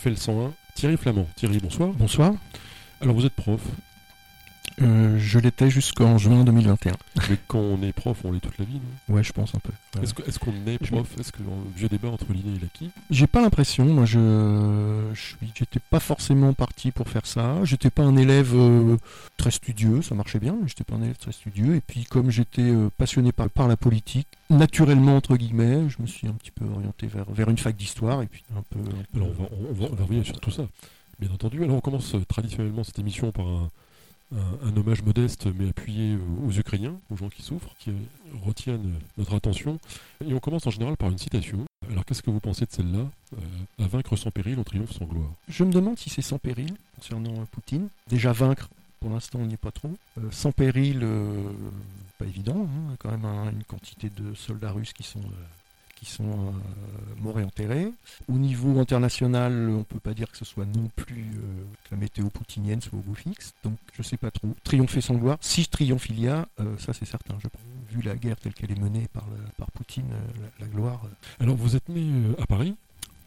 RFL 101 Thierry Flamand. Thierry, bonsoir. Bonsoir. Alors vous êtes prof, Euh, je l'étais jusqu'en juin 2021. mais quand on est prof, on l'est toute la vie, non? Ouais, je pense un peu. Ouais. Est-ce qu'on est prof? Est-ce que le vieux débat entre l'inné et l'acquis J'ai pas l'impression, moi je j'étais pas forcément parti pour faire ça. J'étais pas un élève euh, très studieux, ça marchait bien, mais j'étais pas un élève très studieux. Et puis comme j'étais euh, passionné par, par la politique, naturellement entre guillemets, je me suis un petit peu orienté vers, vers une fac d'histoire et puis un peu. un peu- Alors on va, on, va, on va revenir sur tout ça, bien entendu. Alors on commence traditionnellement cette émission par un, un- hommage modeste mais appuyé aux Ukrainiens, aux gens qui souffrent, qui retiennent notre attention. Et on commence en général par une citation. Alors qu'est-ce que vous pensez de celle-là? Euh, À vaincre sans péril, on triomphe sans gloire. Je me demande si c'est sans péril concernant euh, Poutine. Déjà vaincre, pour l'instant on n'y est pas trop. Euh, sans péril, pas évident. hein. Quand même un- une quantité de soldats russes qui sont, qui sont euh, morts et enterrés. Au niveau international, on peut pas dire que ce soit non plus euh, que la météo poutinienne soit au beau fixe. Donc je sais pas trop. Triompher sans gloire. Si triomphe il y a, euh, ça c'est certain. Je pense. Vu la guerre telle qu'elle est menée par, le- par Poutine, la, la gloire. Alors vous êtes né à Paris?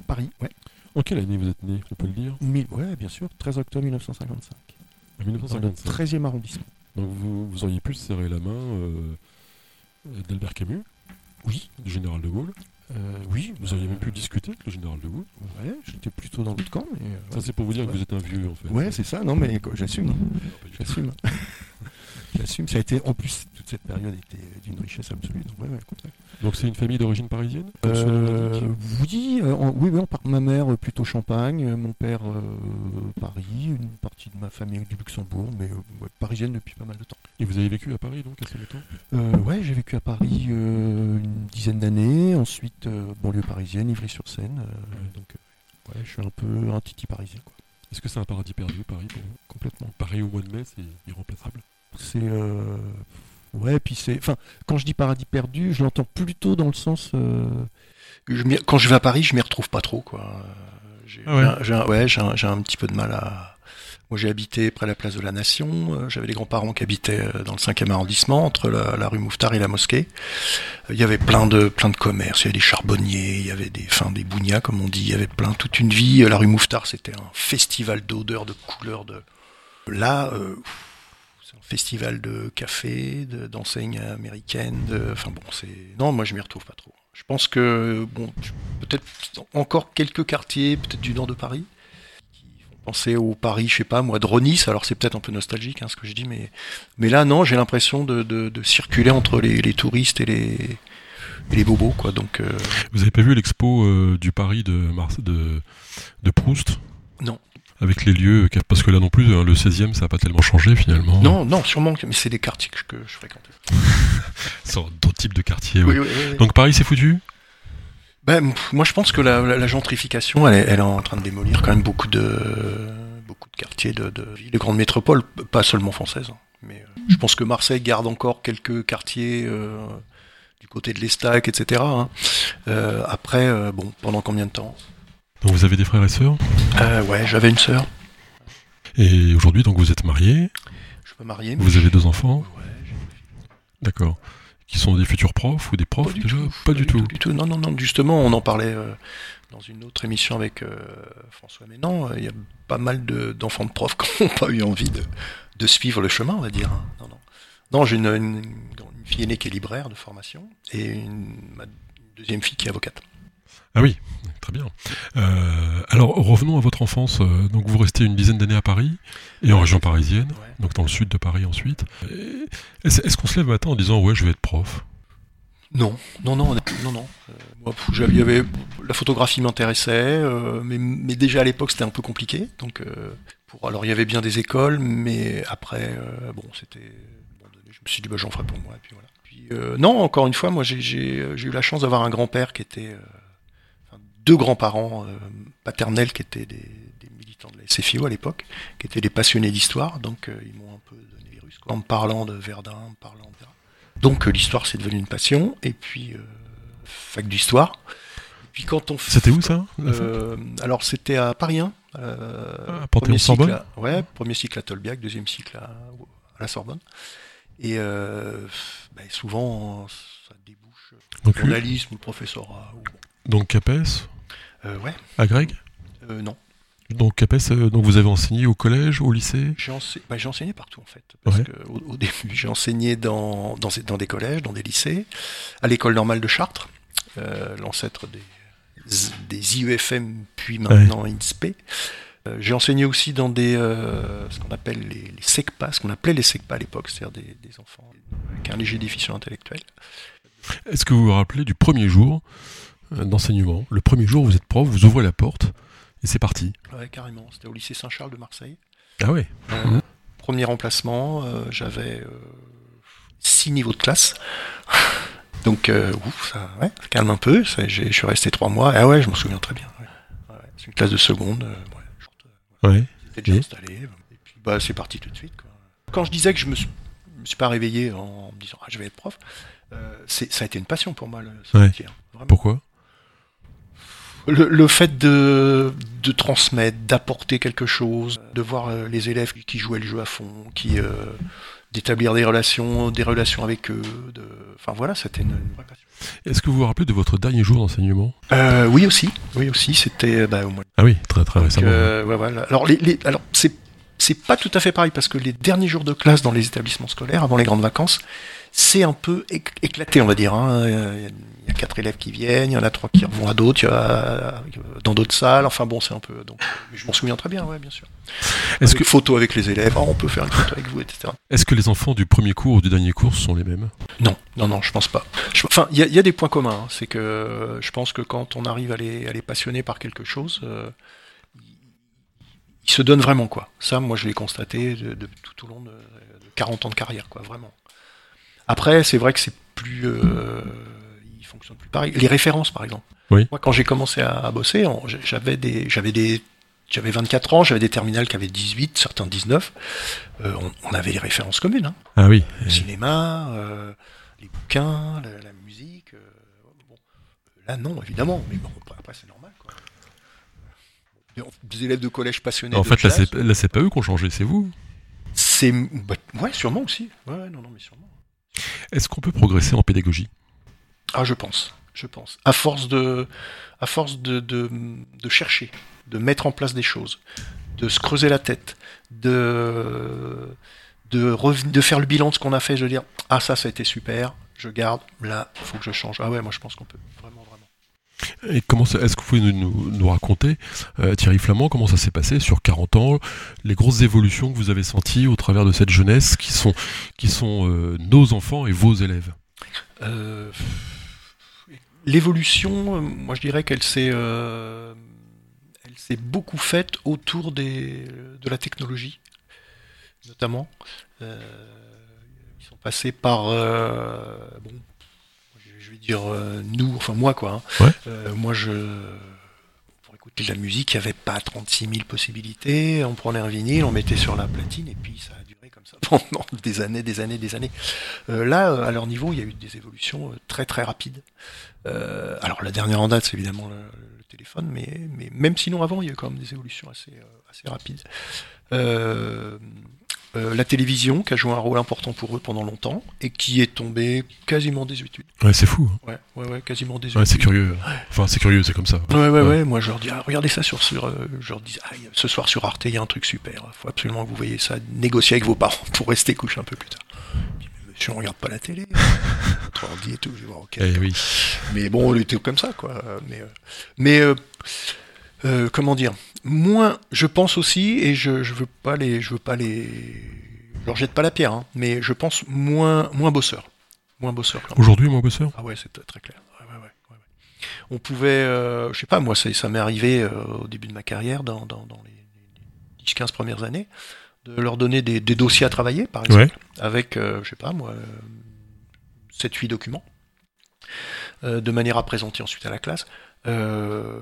Paris, ouais. En quelle année vous êtes né? On peut le dire Mille- ouais, bien sûr. 13 octobre 1955. En Dans le 1955. 13e arrondissement. Donc vous, vous auriez pu serrer la main d'Albert Camus, Oui. du général de Gaulle. Euh, oui, Vous auriez même pu discuter avec le général de Gaulle. Ouais, j'étais plutôt dans l'autre camp. Mais, euh, Ça c'est pour vous dire que vous êtes un vieux en fait. ouais, c'est ça. Non, mais quoi, j'assume. hein. J'assume. j'assume. Ça a été, en plus, toute cette période était d'une richesse absolue. Donc, ouais, ouais, écoute, ouais. Donc c'est une famille d'origine parisienne Euh, oui, euh, en- oui, oui, on part- ma mère euh, plutôt Champagne, euh, mon père Paris, une partie de ma famille du Luxembourg, mais parisienne depuis pas mal de temps. Et vous avez vécu à Paris donc assez longtemps Euh, ouais, j'ai vécu à Paris une dizaine d'années, ensuite banlieue parisienne, Ivry-sur-Seine. donc, ouais, je suis un peu un titi parisien, quoi, Est-ce que c'est un paradis perdu Paris pour vous? Complètement. Paris au mois de mai c'est irremplaçable. C'est euh, ouais, puis c'est, enfin, quand je dis paradis perdu, je l'entends plutôt dans le sens. euh, Je quand je vais à Paris, je m'y retrouve pas trop, quoi. J'ai Ah ouais. j'ai un- j'ai un, ouais, j'ai un, j'ai un petit peu de mal à. Moi, j'ai habité près de la place de la Nation. euh, J'avais des grands-parents qui habitaient dans le 5e arrondissement, entre la, la rue Mouffetard et la mosquée. Il y avait plein de plein de commerces. Il y avait des charbonniers, il y avait des, enfin, des bougnats, comme on dit. Il y avait plein, toute une vie. La rue Mouffetard, c'était un festival d'odeurs, de couleurs, de. Là. euh, festival de café, de- d'enseignes américaines. De... Enfin bon, c'est non, moi je m'y retrouve pas trop. Je pense que bon, peut-être encore quelques quartiers, peut-être du nord de Paris, qui font penser au Paris, je sais pas moi, de Ronis. Alors c'est peut-être un peu nostalgique hein, ce que je dis, mais mais là non, j'ai l'impression de, de, de circuler entre les, les touristes et les et les bobos quoi. Donc euh, Vous avez pas vu l'expo euh, du Paris de, Mars- de, de Proust? Non. Avec les lieux, parce que là non plus, hein, le 16e, ça n'a pas tellement changé finalement. non, non, sûrement, mais c'est des quartiers que je, que je fréquente. C'est d'autres types de quartiers. ouais. Oui, oui, oui, oui. Donc Paris, c'est foutu? Ben, moi, je pense que la, la- la gentrification, elle est, elle est en train de démolir quand même beaucoup de, beaucoup de quartiers, de, de villes, de grandes métropoles, pas seulement françaises. hein. Mais euh, je pense que Marseille garde encore quelques quartiers euh, du côté de l'Estac, etc. hein. Euh, après, bon, pendant combien de temps? Donc vous avez des frères et sœurs euh, Ouais, j'avais une sœur. Et aujourd'hui, donc vous êtes mariés, Je suis pas marié. mais vous avez deux enfants, Ouais, j'ai- d'accord. Qui sont des futurs profs ou des profs Pas du déjà tout, Pas du tout. du tout. Non, non, non. Justement, on en parlait euh, dans une autre émission avec euh, François Ménan. Euh, Il y a pas mal de- d'enfants de, profs qui n'ont pas eu envie de, de suivre le chemin, on va dire. hein. Non, non. Non, j'ai une, une- une fille aînée qui est libraire de formation et une, ma deuxième fille qui est avocate. Ah oui, très bien. Euh, alors revenons à votre enfance. Donc vous restez une dizaine d'années à Paris et en région parisienne, Ouais. donc dans le sud de Paris ensuite. Est-ce qu'on se lève matin en disant ouais, je vais être prof? Non, non, non, non, non. Euh, moi, j'avais- la photographie m'intéressait, euh, mais, mais déjà à l'époque c'était un peu compliqué. Donc, pour, alors il y avait bien des écoles, mais après, bon, c'était. Je me suis dit, bah, j'en ferai pour moi, et puis voilà. Puis, euh, non, encore une fois, moi j'ai eu la chance d'avoir un grand-père qui était. euh, deux grands-parents euh, paternels qui étaient des, des militants de la SFIO à l'époque, qui étaient des passionnés d'histoire, donc euh, ils m'ont un peu donné les russes, quoi, en me parlant de Verdun, en me parlant de. Donc euh, l'histoire c'est devenu une passion, et puis fac d'histoire. Puis quand on C'était où ça euh, Alors c'était à Paris 1. Euh, Ah, premier cycle à- Ouais, premier cycle à Tolbiac, deuxième cycle à, à la Sorbonne. Et euh, ben, souvent ça débouche Donc, journalisme ou professorat. ou- Donc CAPES ouais, À Greg euh, non. Donc CAPES, euh, donc vous avez enseigné au collège, au lycée? J'ai ense- bah, j'ai enseigné partout en fait. Parce Ouais. que au, au début, j'ai enseigné dans, dans, dans des collèges, dans des lycées, à l'école normale de Chartres, euh, l'ancêtre des, des IEFM, puis maintenant INSPE. Euh, j'ai enseigné aussi dans des euh, ce qu'on appelle les, les SECPA, ce qu'on appelait les SECPA à l'époque, c'est-à-dire des, des enfants avec un léger déficient intellectuel. Est-ce que vous vous rappelez du premier jour euh, d'enseignement Le premier jour, vous êtes prof, vous ouvrez la porte et c'est parti. Ouais, carrément. C'était au lycée Saint-Charles de Marseille. Ah ouais Euh. Premier remplacement, euh, j'avais euh, six niveaux de classe. Donc, euh, ouf, ça, ouais, ça calme un peu. Ça, Je suis resté trois mois. Ah ouais, je m'en souviens très bien. ouais. C'est une classe de seconde. euh, ouais, euh. J'étais déjà installé. Et puis, bah, c'est parti tout de suite. quoi. Quand je disais que je me suis, me suis pas réveillé en me disant ah, je vais être prof, euh, ça a été une passion pour moi, le, ce Ouais. métier, hein. Pourquoi? Le, le fait de, de transmettre, d'apporter quelque chose, de voir euh, les élèves qui jouaient le jeu à fond, qui euh, d'établir des relations, des relations avec eux, de, enfin voilà, c'était une, une vraie passion. Est-ce que vous vous rappelez de votre dernier jour d'enseignement? Euh, oui aussi, oui aussi, c'était bah, au mois. Ah oui, très très récemment. euh, ouais, voilà. Alors les, les- alors c'est c'est pas tout à fait pareil parce que les derniers jours de classe dans les établissements scolaires avant les grandes vacances, c'est un peu éc- éclaté, on va dire. hein. Il y a- quatre élèves qui viennent, il y en a trois qui vont à d'autres, euh, dans d'autres salles. Enfin bon, c'est un peu. Donc, je m'en souviens très bien, ouais, bien sûr. Est-ce que, photo avec les élèves, Oh, on peut faire une photo avec vous, etc. est-ce que les enfants du premier cours ou du dernier cours sont les mêmes? Non, non, non, je pense pas. Je- enfin, il y, a- il y a des points communs. hein. C'est que je pense que quand on arrive à les, à les passionner par quelque chose, euh, ils se donnent vraiment quoi. Ça, moi, je l'ai constaté de, de- tout au long de, de 40 ans de carrière, quoi, vraiment. Après, c'est vrai que c'est plus, euh, ils fonctionnent plus pareil. Les références, par exemple. Oui. Moi, quand j'ai commencé à, à bosser, j'avais des, j'avais des j'avais 24 ans, j'avais des terminales qui avaient 18, certains 19. Euh, on, on avait des références communes. Hein Ah oui. le cinéma, euh, les bouquins, la, la musique. euh, bon. Là, non, évidemment, mais bon, après, c'est normal. Des, élèves de collège passionnés. En de fait, là, c'est là, c'est pas eux qui ont changé, c'est vous. c'est. bah, ouais, sûrement aussi. Ouais, ouais, non, non, mais sûrement. Est-ce qu'on peut progresser en pédagogie? Ah, je pense. Je pense. À force de, à force de, de, de chercher, de mettre en place des choses, de se creuser la tête, de, de, de faire le bilan de ce qu'on a fait, je veux dire, ah ça, ça a été super, je garde, là, il faut que je change. Ah ouais, moi je pense qu'on peut. Vraiment. Est-ce que vous pouvez nous, raconter, euh, Thierry Flamand, comment ça s'est passé sur 40 ans, les grosses évolutions que vous avez senties au travers de cette jeunesse qui sont, qui sont euh, nos enfants et vos élèves? Euh, L'évolution, moi je dirais qu'elle s'est, elle s'est beaucoup faite autour des, de la technologie, notamment. Ils sont passés par, dire euh, nous, enfin moi quoi. hein. Ouais. Euh, moi je, pour écouter de la musique, il n'y avait pas 36 000 possibilités. On prenait un vinyle, on mettait sur la platine et puis ça a duré comme ça pendant des années, des années, des années. Euh, là, à leur niveau, il y a eu des évolutions très très rapides. Euh, alors la dernière en date, c'est évidemment le, le téléphone, mais, mais même sinon avant, il y a eu quand même des évolutions assez, assez rapides. Euh, euh, la télévision, qui a joué un rôle important pour eux pendant longtemps, et qui est tombée quasiment désuétude. Ouais, c'est fou. hein. Ouais, ouais, ouais, quasiment désuétude. Ouais, c'est curieux. Enfin, c'est curieux, c'est comme ça. Ouais, ouais, Ouais. ouais, Moi, je leur dis, ah, regardez ça sur, sur euh, je leur dis, ah, ce soir sur Arte, il y a un truc super. faut absolument que vous voyez ça. Négocier avec vos parents pour rester couché un peu plus tard. Je on regarde pas la télé. Votre ordi et tout. Je dis, bon, ok. Eh oui. Mais bon, on était comme ça, quoi. Mais, euh, mais euh, comment dire? Moins, je pense aussi, et je, je veux pas les, je veux pas les, je leur jette pas la pierre, hein, mais je pense moins, moins bosseur, moins bosseur. Aujourd'hui, mon bosseur Ah ouais, c'est très, clair. Ouais, ouais, ouais, ouais, ouais. On pouvait, euh, je sais pas, moi, ça, ça m'est arrivé euh, au début de ma carrière, dans, dans, dans les 10-15 premières années, de leur donner des, des dossiers à travailler, par exemple, avec, euh, je sais pas, moi, 7-8 documents, de manière à présenter ensuite à la classe. Euh,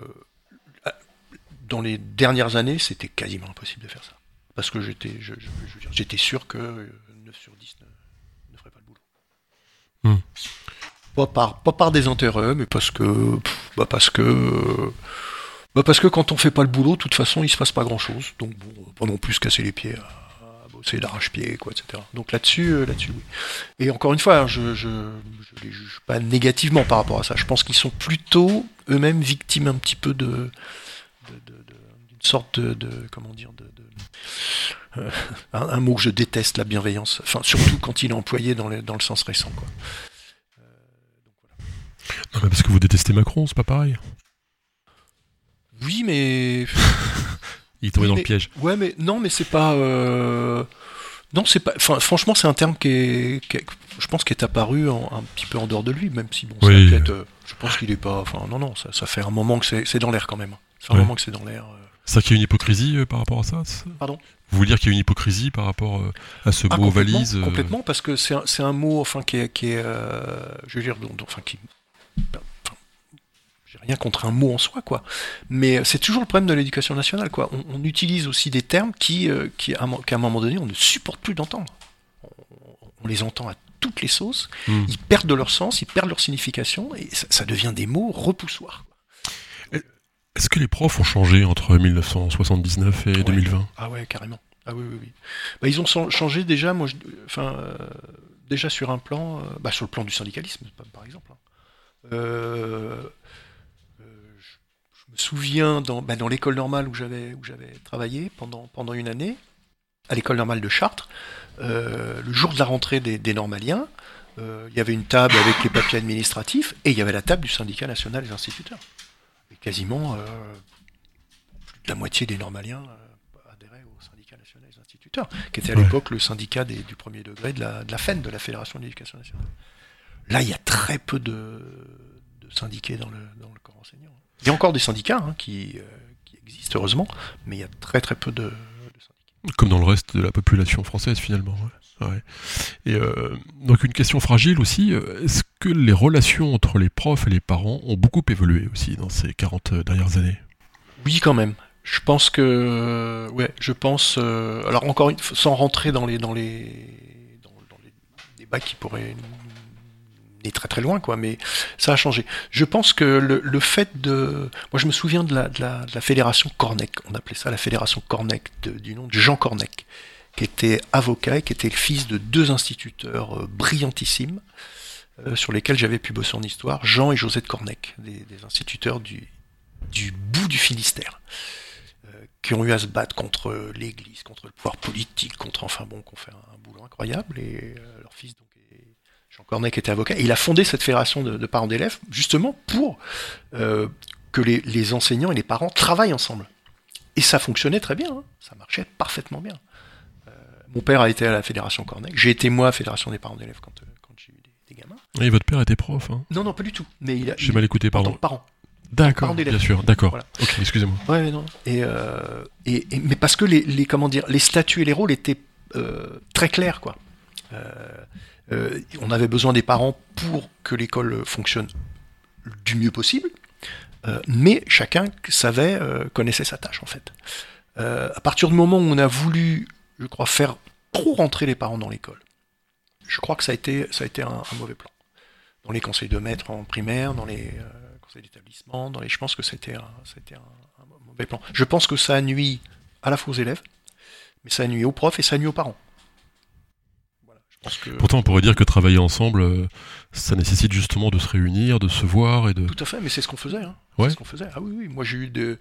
dans les dernières années, c'était quasiment impossible de faire ça. Parce que j'étais je, je- je veux dire, j'étais sûr que euh, 9 sur 10 ne, ne ferait pas le boulot. Hmm. Pas par, pas par désintérêt, mais parce que, pff, bah parce que, bah parce que quand on fait pas le boulot, de toute façon, il se passe pas grand chose. Donc bon, pas non plus se casser les pieds à, à c'est d'arrache-pied, quoi, etc. Donc là-dessus, euh, là-dessus, oui. Et encore une fois, hein, je, je, je les juge pas négativement par rapport à ça. Je pense qu'ils sont plutôt eux-mêmes victimes un petit peu de, sorte de, de- comment dire, de, de- euh, un, un mot que je déteste, la bienveillance. Enfin, surtout quand il est employé dans le, dans le sens récent, quoi. Non, mais parce que vous détestez Macron, c'est pas pareil. Oui, mais Il est tombé Oui, dans mais- le piège. Ouais, mais non, mais c'est pas. euh, Non, c'est pas. Enfin, franchement, c'est un terme qui est, qui est- je pense, qui est apparu en- un petit peu en dehors de lui, même si bon, ça Oui. être, euh, Je pense qu'il est pas. Enfin, non, non, ça, ça fait un moment que c'est dans l'air quand même. Ça fait un moment que c'est dans l'air. euh. C'est ça qu'il y a une hypocrisie euh, par rapport à ça Pardon Vous voulez dire qu'il y a une hypocrisie par rapport euh, à ce Ah, mot complètement, valise euh, Complètement, parce que c'est un, mot, enfin, qui est, qui est je veux dire, dont- enfin, qui, enfin, j'ai rien contre un mot en soi, quoi. Mais c'est toujours le problème de l'éducation nationale, quoi. On, on utilise aussi des termes qui, qui, à un mo- qu'à un moment donné, on ne supporte plus d'entendre. On, on les entend à toutes les sauces, Hmm. ils perdent de leur sens, ils perdent leur signification, et ça, ça devient des mots repoussoirs. Est-ce que les profs ont changé entre 1979 et Ouais. 2020 Ah ouais, carrément. Ah oui, oui, oui. Bah, ils ont chan- changé déjà, moi, je- enfin, euh, déjà sur un plan, euh, bah, sur le plan du syndicalisme, par- exemple. hein. Euh, je, je me souviens dans, bah, dans l'école normale où j'avais où j'avais travaillé pendant pendant une année, à l'école normale de Chartres, le jour de la rentrée des, des normaliens, il y avait une table avec les papiers administratifs et il y avait la table du syndicat national des instituteurs. Quasiment euh, plus de la moitié des normaliens euh, adhéraient au syndicat national des instituteurs, qui était à Ouais. l'époque le syndicat des- du premier degré de la, de la FEN, de la Fédération de l'éducation nationale. Là, il y a très peu de, de syndiqués dans le, dans le corps enseignant. Il y a encore des syndicats hein, qui, euh, qui existent, heureusement, mais il y a très très peu de, de syndicats. Comme dans le reste de la population française finalement. ouais. Et euh, donc une question fragile aussi, euh, est-ce que les relations entre les profs et les parents ont beaucoup évolué aussi dans ces 40 dernières années? Oui, quand même. Je pense que, ouais, je pense. euh, alors encore une, fois, sans rentrer dans les dans les dans, les débats qui pourraient aller très très loin, quoi. Mais ça a changé. Je pense que le, fait de, moi, je me souviens de la, de la fédération Cornec. On appelait ça la fédération Cornec du nom de Jean Cornec, qui était avocat et qui était le fils de deux instituteurs euh, brillantissimes. euh, sur lesquels j'avais pu bosser en histoire, Jean et José de Cornec, des, instituteurs du, du bout du Finistère, euh, qui ont eu à se battre contre l'Église, contre le pouvoir politique, contre enfin bon, qui ont fait un, boulot incroyable. Et leur fils donc Jean Cornec était avocat. Il a fondé cette fédération de, parents d'élèves justement pour que les, les enseignants et les parents travaillent ensemble. Et ça fonctionnait très bien, hein. ça marchait parfaitement bien. Mon père a été à la fédération Cornec. J'ai été moi à la fédération des parents d'élèves quand, euh, quand j'ai eu des, des gamins. Et votre père était prof, hein? Non, non, pas du tout. Mais il a. J'ai mal écouté, en tant pardon. que parent. D'accord, bien sûr, d'accord. Voilà. Ok, excusez-moi. Ouais, non. Et, euh, et, et- mais parce que les, les comment dire, les statuts et les rôles étaient euh, très clairs, quoi. Euh, on avait besoin des parents pour que l'école fonctionne du mieux possible, mais chacun savait, connaissait sa tâche en fait. À partir du moment où on a voulu, je crois, faire trop rentrer les parents dans l'école, je crois que ça a été, ça a été un, un mauvais plan. Dans les conseils de maître en primaire, dans les euh, conseils d'établissement, dans les, je pense que c'était un, c'était un, un mauvais plan. Je pense que ça nuit à la fois aux élèves, mais ça nuit aux profs et ça nuit aux parents. Voilà, je pense que Pourtant, on pourrait dire que travailler ensemble, euh, ça nécessite justement de se réunir, de se voir et de. tout à fait, mais c'est ce qu'on faisait. Hein. Ouais. C'est ce qu'on faisait. Ah oui, oui, moi j'ai eu de.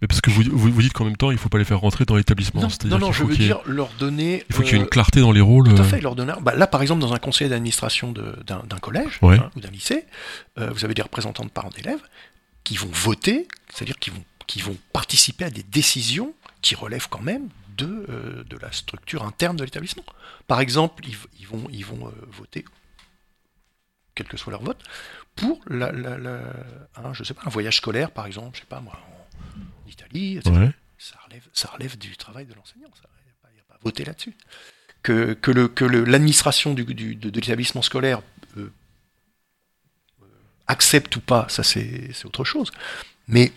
Mais parce que vous, vous, vous dites qu'en même temps, il faut pas les faire rentrer dans l'établissement. Non, non, non, je veux ait- dire leur donner. il faut qu'il y ait euh, une clarté dans les rôles. Tout à euh, fait, leur donner. Bah, là, par exemple, dans un conseil d'administration d'un collège Ouais. hein, ou d'un lycée, euh, vous avez des représentants de parents d'élèves qui vont voter, c'est-à-dire qui vont, qui vont participer à des décisions qui relèvent quand même de, euh, de la structure interne de l'établissement. Par exemple, ils, vont, ils vont euh, voter, quel que soit leur vote, pour la, la- la- un, je sais pas, un voyage scolaire, par exemple, je sais pas moi, Italie, etc Ouais. ça relève, ça relève du travail de l'enseignant. Il n'y a, pas- y a pas à voter là-dessus. Que, que, le, que le- l'administration du, du- de, de l'établissement scolaire euh, euh, accepte ou pas, ça c'est, c'est autre chose. Mais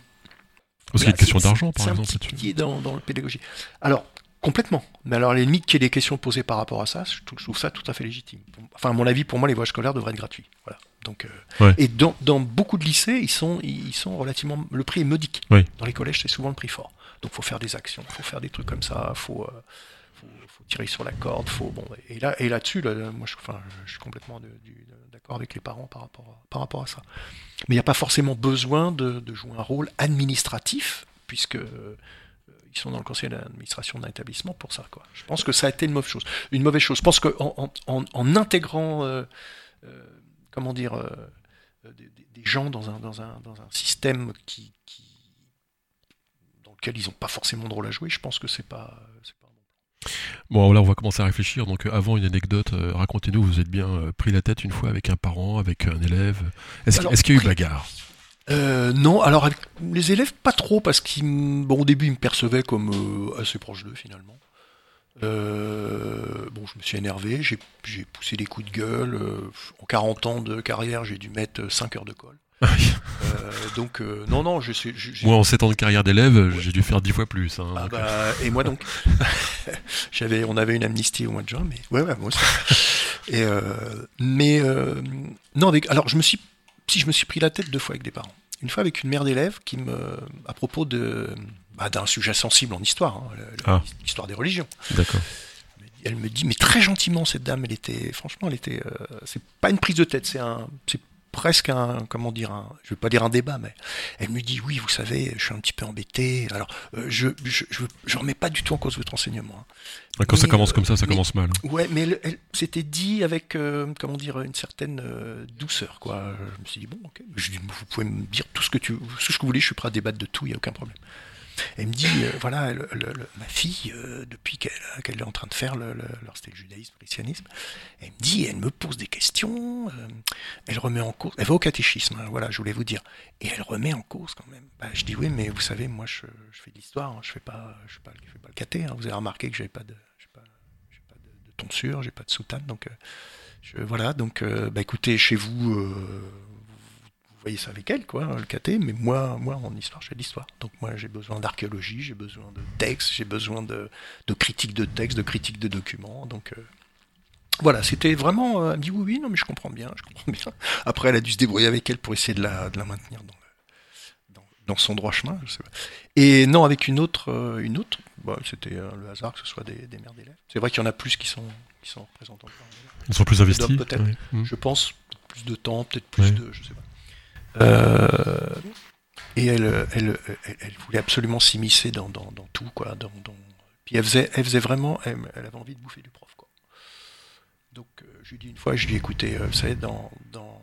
Parce qu'il y a une question c'est- d'argent, par c'est exemple, petit là-dessus. pilier dans, dans la pédagogie. Alors, complètement. Mais alors, à la limite qu'il y ait des questions posées par rapport à ça, je trouve, je trouve ça tout à fait légitime. Enfin, à mon avis, pour moi, les voyages scolaires devraient être gratuits. Voilà. Donc, euh, Ouais. Et dans, dans beaucoup de lycées, ils sont, ils sont relativement. Le prix est modique. Oui. Dans les collèges, c'est souvent le prix fort. Donc faut faire des actions, faut faire des trucs comme ça, faut, euh, faut, faut tirer sur la corde, faut bon. Et là, et là-dessus, là, moi, je, enfin, je suis complètement d'accord avec les parents par rapport à, par rapport à ça. Mais il n'y a pas forcément besoin de, de jouer un rôle administratif, puisque euh, ils sont dans le conseil d'administration d'un établissement pour ça. Quoi. Je pense que ça a été une mauvaise chose. Une mauvaise chose. Je pense qu'en en, en, en intégrant, euh, comment dire, euh, des, des- gens dans un, dans un, dans un système qui, qui- dans lequel ils n'ont pas forcément de rôle à jouer, je pense que c'est pas, pas un bon Bon, là, on va commencer à réfléchir. Donc, euh, avant une anecdote, euh, racontez-nous, vous êtes bien euh, pris la tête une fois avec un parent, avec un élève. Est-ce Alors, qu'il y a eu bagarre? Euh, non, alors avec les élèves, pas trop, parce qu'ils, m- bon, au début, ils me percevaient comme euh, assez proche d'eux, finalement. Euh, bon, je me suis énervé, j'ai, j'ai poussé des coups de gueule. euh, en 40 ans de carrière, j'ai dû mettre 5 heures de colle. Euh, donc, euh, non, non, je j'ai- Moi, en 7 ans de carrière d'élève, j'ai dû faire 10 fois plus. hein, Ah bah, et moi donc J'avais, On avait une amnistie au mois de juin, mais ouais, ouais moi aussi. Et, euh, mais euh, non, avec, alors je me suis, si je me suis pris la tête deux fois avec des parents. Une fois avec une mère d'élève qui me, à propos de, bah, d'un sujet sensible en histoire, hein, Ah. l'histoire des religions. D'accord. Elle me dit, mais très gentiment, cette dame, elle était, franchement, elle était, euh, c'est pas une prise de tête, c'est un, c'est presque un, comment dire, un, je vais pas dire un débat, mais elle me dit, oui, vous savez, je suis un petit peu embêté. Alors, euh, je, je, je, je remets pas du tout en cause votre enseignement. hein. Quand ça Mais, commence euh, comme ça, ça mais- commence mal. Ouais, mais elle, elle s'était dit avec, euh, comment dire, une certaine euh, douceur, quoi. Je me suis dit, bon, ok, je dis, vous pouvez me dire tout ce que tu, tout ce que vous voulez, je suis prêt à débattre de tout, il y a aucun problème. Elle me dit, euh, voilà, ma fille, euh, depuis qu'elle qu'elle est en train de faire, alors c'était le judaïsme, le christianisme, elle me dit, elle me pose des questions, euh, elle remet en cause, elle va au catéchisme, hein, voilà, je voulais vous dire, et elle remet en cause quand même. Bah, je dis, oui, mais vous savez, moi, je, je fais de l'histoire, hein, je fais pas, je fais pas, je fais pas le caté, hein, vous avez remarqué que j'avais pas de, pas, pas de, tonsure, j'ai pas de soutane, donc, euh, je, voilà, donc, euh, bah, écoutez, chez euh, vous voyez ça avec elle, quoi, le caté, mais moi, moi en histoire, j'ai de l'histoire. Donc moi, j'ai besoin d'archéologie, j'ai besoin de textes, j'ai besoin de, de critique de textes, de critique de documents. Donc euh, voilà, c'était vraiment. euh, elle me dit oui, oui, non, mais je comprends bien, je comprends bien. Après, elle a dû se débrouiller avec elle pour essayer de la, de la maintenir dans, le- dans, dans son droit chemin. Je sais pas. Et non, avec une autre, euh, une autre, bah, c'était le hasard que ce soit des, des mères d'élèves. C'est vrai qu'il y en a plus qui sont, qui sont représentants. Ils sont plus investis. peut-être. Je pense plus de temps, peut-être plus de, je sais pas. Euh, et elle, elle, elle, voulait absolument s'immiscer dans, tout, quoi. Puis elle faisait, elle faisait vraiment, elle, avait envie de bouffer du prof, quoi. Donc euh, je lui dis une fois, je lui ai dit, écoutez, euh, vous savez, dans, dans,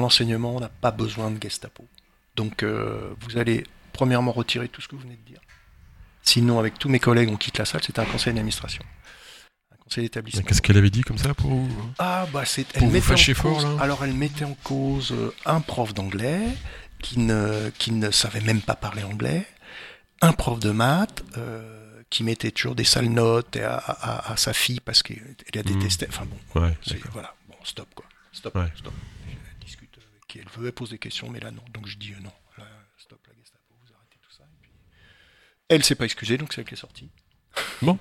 l'enseignement, on n'a pas besoin de Gestapo. Donc vous allez premièrement retirer tout ce que vous venez de dire. Sinon, avec tous mes collègues, on quitte la salle. C'était un conseil d'administration, conseil d'établissement. Qu'est-ce qu'elle avait dit comme ça pour vous Ah bah c'est Pour elle vous mettait fâcher en fort, cause, là alors elle mettait en cause euh, un prof d'anglais qui ne qui ne savait même pas parler anglais, un prof de maths euh, qui mettait toujours des sales notes à, à- à sa fille parce qu'elle la Mhm. détestait. Enfin bon, Ouais, c'est- voilà, bon stop quoi, stop, Ouais. stop. Elle discute avec qui elle veut, elle pose des questions, mais là non. Donc je dis euh, non, là, stop la Gestapo, vous arrêtez tout ça. Et puis, elle s'est pas excusée, donc c'est elle qui est sortie. Bon.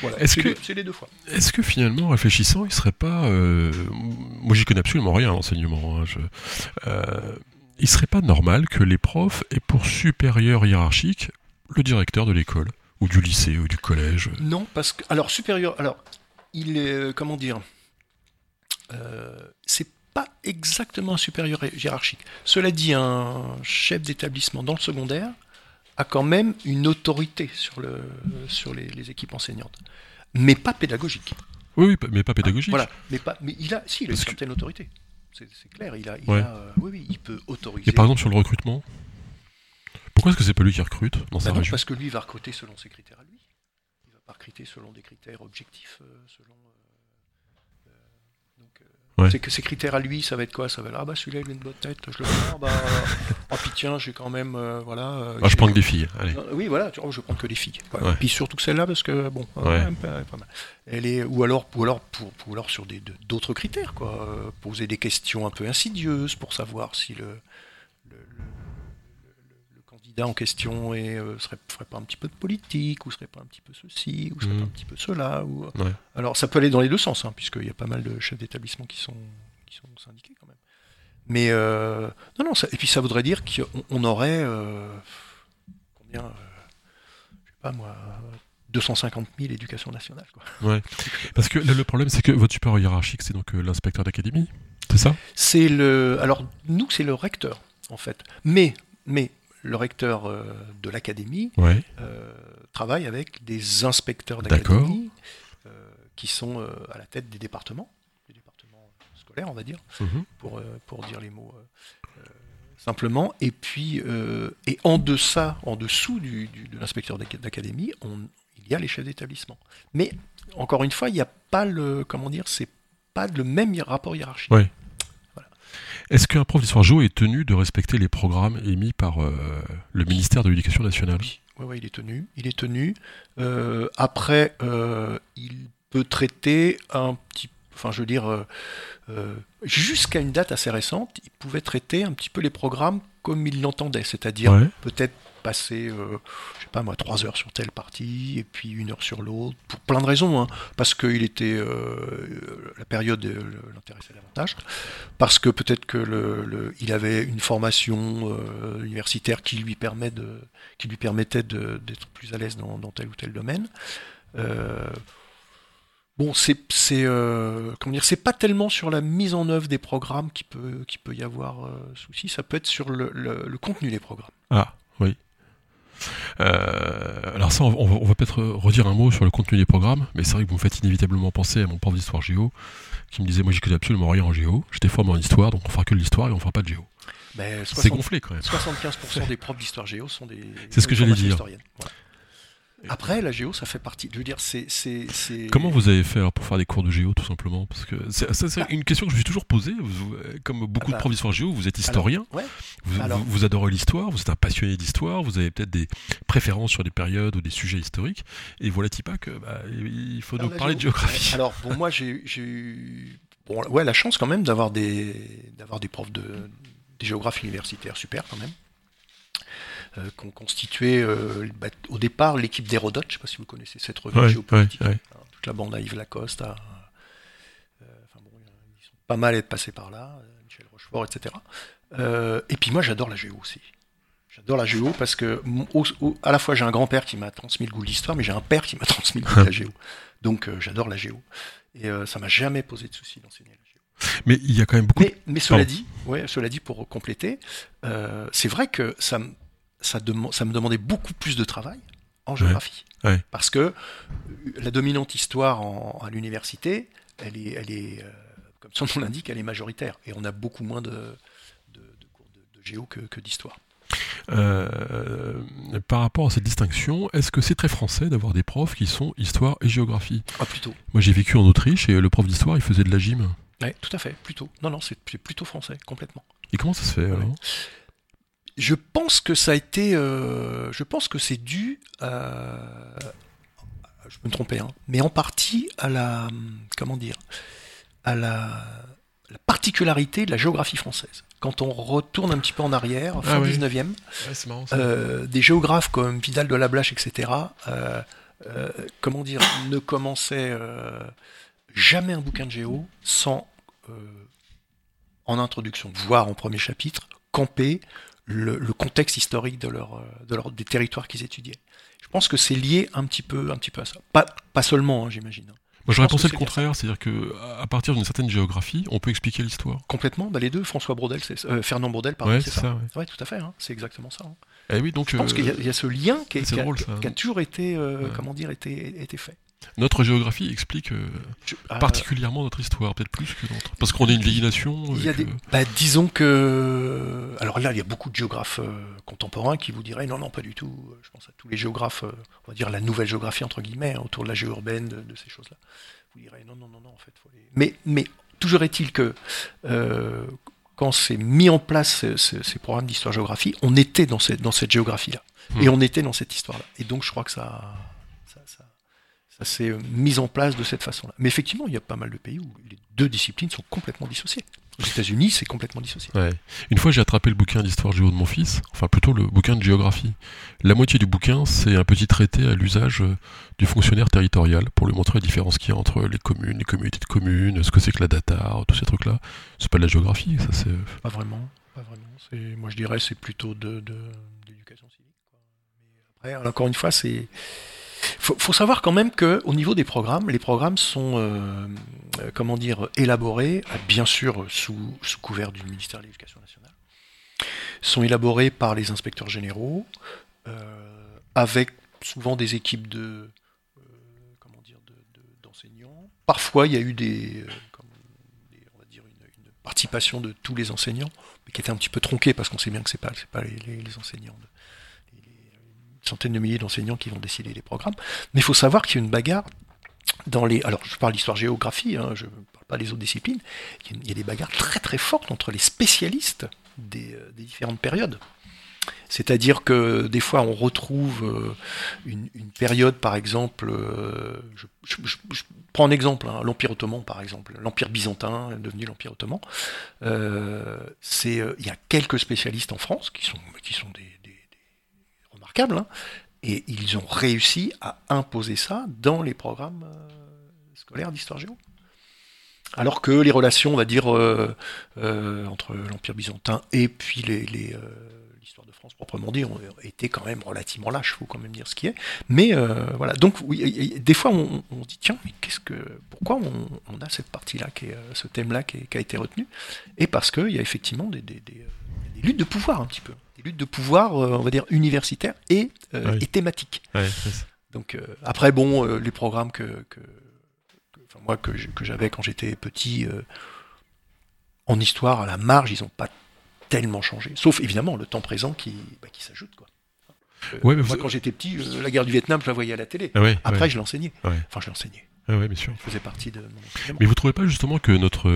Voilà, Est-ce c'est que- les- c'est les deux fois. Est-ce que finalement, en réfléchissant, il serait pas. euh, moi, j'y connais absolument rien en enseignement. hein, je- euh, il serait pas normal que les profs aient pour supérieur hiérarchique le directeur de l'école, ou du lycée, ou du collège? Non, parce que alors supérieur, alors il est euh, comment dire, euh, c'est pas exactement un supérieur hiérarchique. Cela dit, un chef d'établissement dans le secondaire a quand même une autorité sur le sur les, les équipes enseignantes, mais pas pédagogique. Oui, oui, mais pas pédagogique. Voilà, mais pas, mais il a, si, il a une Parce que- certaine autorité. C'est c'est clair, il a, il Ouais. a, euh, oui, oui, il peut autoriser. Et par exemple, sur le recrutement Pourquoi est-ce que c'est pas lui qui recrute dans sa Bah non, région? parce que lui, il va recruter selon ses critères à lui. Il va pas recruter selon des critères objectifs, euh, selon. euh, euh, donc, euh, Ouais. c'est que ses critères à lui, ça va être quoi? Ça va être ah bah celui-là il a une bonne tête, je le prends. Bah, oh puis tiens, j'ai quand même euh, voilà. euh, Ah, je prends que des filles. Allez. Oui, voilà, je prends que les filles. Ouais. Puis surtout celle-là, parce que bon, euh, pas, pas mal. Elle est, ou alors, ou alors, pour, pour- alors sur des- de- d'autres critères, quoi. Euh, Poser des questions un peu insidieuses pour savoir si le candidat en question est, euh, serait, ferait pas un petit peu de politique, ou serait pas un petit peu ceci, ou serait Mhm. pas un petit peu cela. Ou... Ouais. Alors ça peut aller dans les deux sens, hein, puisqu'il y a pas mal de chefs d'établissement qui sont, qui sont syndiqués quand même. Mais euh, non, non, ça- et puis ça voudrait dire qu'on on aurait euh, combien euh, pas moi, 250 000 éducation nationale. Quoi. Ouais. Parce que le problème, c'est que votre supérieur hiérarchique, c'est donc euh, l'inspecteur d'académie, c'est ça? C'est le. Alors, nous, c'est le recteur, en fait. Mais, mais le recteur euh, de l'académie Ouais. euh, travaille avec des inspecteurs d'académie euh, qui sont à la tête des départements, des départements scolaires, on va dire, Mhm. pour, pour dire les mots simplement. Et puis, euh, et en deçà, en dessous du, du- de l'inspecteur d'ac- d'académie, il y a les chefs d'établissement. Mais encore une fois, il n'y a pas le, comment dire, c'est pas le même rapport hiérarchique. Est-ce qu'un prof d'histoire géo est tenu de respecter les programmes émis par euh, le ministère de l'Éducation nationale? Oui, ouais, il est tenu. Il est tenu. Euh, après, euh, il peut traiter un petit, enfin, je veux dire, jusqu'à une date assez récente, il pouvait traiter un petit peu les programmes comme il l'entendait, c'est-à-dire Ouais. peut-être passer, euh, je sais pas moi, trois heures sur telle partie et puis une heure sur l'autre, pour plein de raisons, hein. parce qu'il était, euh, la période euh, l'intéressait davantage, parce que peut-être que il avait une formation universitaire qui lui permet de, qui lui permettait d'être plus à l'aise dans, tel ou tel domaine. Bon, c'est comment dire, c'est pas tellement sur la mise en œuvre des programmes qui peut y avoir souci. Ça peut être sur le, le- contenu des programmes. Ah. Euh, alors ça, on, on va, peut-être redire un mot sur le contenu des programmes, mais c'est vrai que vous me faites inévitablement penser à mon prof d'histoire géo, qui me disait, moi j'y connais absolument rien en géo, j'étais formé en histoire, donc on fera que de l'histoire et on fera pas de géo. Mais C'est 60 gonflé quand même. 75% des profs d'histoire géo sont des. C'est ce que j'allais dire. Voilà. Après, la géo, ça fait partie. Je veux dire, c'est. Comment vous avez fait alors pour faire des cours de géo tout simplement? Parce que c'est ça, c'est une question que je me suis toujours posée. Vous- comme beaucoup Ah bah. de profs d'histoire géo, vous êtes historien, Ouais. vous, alors- vous- vous adorez l'histoire, vous êtes un passionné d'histoire, vous avez peut-être des préférences sur des périodes ou des sujets historiques, et voilà pas que bah, il faut Alors, nous parler de géo- géographie. Alors, pour moi, j'ai eu bon, ouais, la chance quand même d'avoir des, d'avoir des profs de, des géographes universitaires super quand même. Euh, qui ont constitué euh, bah, au départ l'équipe d'Hérodote, je ne sais pas si vous connaissez cette revue Ouais, géopolitique, ouais, ouais. hein, toute la bande à Yves Lacoste, à, euh, enfin bon, ils sont pas mal être passés par là, euh, Michel Rochefort, etc. Et puis moi j'adore la géo aussi. J'adore la géo parce que mon- au- au- à la fois j'ai un grand-père qui m'a transmis le goût de l'histoire, mais j'ai un père qui m'a transmis le goût de la géo. Donc j'adore la géo. Et ça m'a jamais posé de souci d'enseigner la géo. Mais il y a quand même beaucoup. Mais, mais cela Pardon. dit, ouais, cela dit pour compléter, euh, c'est vrai que ça, me- ça, me demandait beaucoup plus de travail en géographie. ouais. Parce que euh, la dominante histoire en- à l'université, elle est, elle est euh, comme son nom l'indique, elle est majoritaire. Et on a beaucoup moins de, de, de cours de, de géo que, que d'histoire. Euh, par rapport à cette distinction, est-ce que c'est très français d'avoir des profs qui sont histoire et géographie? Ah, plutôt. Moi j'ai vécu en Autriche et le prof d'histoire il faisait de la gym. Ouais, tout à fait, plutôt. Non, non, c'est c'est plutôt français, complètement. Et comment ça se fait alors? Je pense que ça a été. euh, je pense que c'est dû à. Je peux me tromper, hein, mais en partie à la. Comment dire À la, la particularité de la géographie française. Quand on retourne un petit peu en arrière, fin Ah oui. 19e, c'est marrant euh, des géographes comme Vidal de la Blache, etc., euh, comment dire, ne commençaient jamais un bouquin de géo sans, en introduction, voire en premier chapitre, camper le, le contexte historique de leur, euh, de leur, des territoires qu'ils étudiaient. Je pense que c'est lié un petit peu, un petit peu à ça. Pas, pas seulement, hein, j'imagine. Moi j'aurais pensé le contraire, c'est-à-dire que à partir d'une certaine géographie, on peut expliquer l'histoire. Complètement, bah, les deux, François c'est, euh, Fernand Braudel, pardon, Ouais, c'est ça. ça. ouais. Ouais, tout à fait, hein, c'est exactement ça. hein. Eh oui, donc Je pense euh, qu'il y, a- il y a ce lien qui, est- c'est qui a, drôle, ça. qui a toujours été, euh, Ouais. comment dire, été, été fait. Notre géographie explique euh, Je- ah, particulièrement notre histoire, peut-être plus que d'autres. Parce qu'on est une vieille nation. il y a et des, que- bah, disons que, alors là, il y a beaucoup de géographes euh, contemporains qui vous diraient non, non, pas du tout. Je pense à tous les géographes, euh, on va dire la nouvelle géographie entre guillemets, hein, autour de la géo urbaine, de, de ces choses-là. Vous direz non, non, non, non, en fait, faut les... Mais, mais toujours est-il que euh, quand c'est mis en place ce- ce- ces programmes d'histoire-géographie, on était dans cette, dans cette géographie-là. Hmm. Et on était dans cette histoire-là. Et donc, je crois que ça, ça s'est euh, mis en place de cette façon-là. Mais effectivement, il y a pas mal de pays où les deux disciplines sont complètement dissociées. Aux États-Unis, c'est complètement dissocié. Ouais. Une fois, j'ai attrapé le bouquin d'histoire géo de mon fils, enfin plutôt le bouquin de géographie. La moitié du bouquin, c'est un petit traité à l'usage euh, du fonctionnaire territorial pour lui montrer la différence qu'il y a entre les communes, les communautés de communes, ce que c'est que la data, tous ces trucs-là. C'est pas de la géographie, ça c'est. Pas vraiment. Pas vraiment. C'est, moi, je dirais, c'est plutôt de, de- d'éducation civique. quoi. Mais après, encore une fois, c'est. Faut, faut savoir quand même que au niveau des programmes, les programmes sont, euh, euh, comment dire, élaborés, euh, bien sûr sous, couvert du ministère de l'Éducation nationale, sont élaborés par les inspecteurs généraux, avec souvent des équipes de, comment dire, de- de- d'enseignants. Parfois, il y a eu des, on va dire une, participation de tous les enseignants, mais qui était un petit peu tronquée parce qu'on sait bien que c'est pas, pas les, enseignants, centaines de milliers d'enseignants qui vont décider les programmes. Mais il faut savoir qu'il y a une bagarre dans les. Alors, je parle d'histoire-géographie, hein, je ne parle pas des autres disciplines. Il y, a, des bagarres très très fortes entre les spécialistes des, euh, différentes périodes. C'est-à-dire que des fois, on retrouve euh, une, période, par exemple, euh, je, prends un exemple, hein, l'Empire ottoman, par exemple, l'Empire byzantin est devenu l'Empire ottoman. C'est, il y a quelques spécialistes en France qui sont des, hein, et ils ont réussi à imposer ça dans les programmes euh, scolaires d'histoire géo. Alors que les relations, on va dire, euh, euh, entre l'Empire byzantin et puis les, les, l'histoire de France proprement dit, ont été quand même relativement lâches, faut quand même dire ce qui est. Mais euh, voilà, donc oui, des fois on, on dit tiens, mais qu'est-ce que, pourquoi on, on a cette partie-là, qui est, euh, ce thème-là qui, est- qui a été retenu? Et parce qu'il y a effectivement des, des- des, euh, des luttes de pouvoir un petit peu, des luttes de pouvoir, on va dire universitaires et, euh, Oui. et thématiques. Donc euh, après bon, les programmes que, que, que- enfin, moi que j'avais quand j'étais petit en histoire à la marge, ils n'ont pas tellement changé. Sauf évidemment le temps présent qui, bah, qui s'ajoute quoi. Euh, Ouais, mais moi vous- quand j'étais petit, euh, la guerre du Vietnam, je la voyais à la télé. Ah ouais, Après ouais, je l'enseignais. Enfin je l'enseignais. ouais, bien sûr. Je faisais partie de mon. Mais vous trouvez pas justement que notre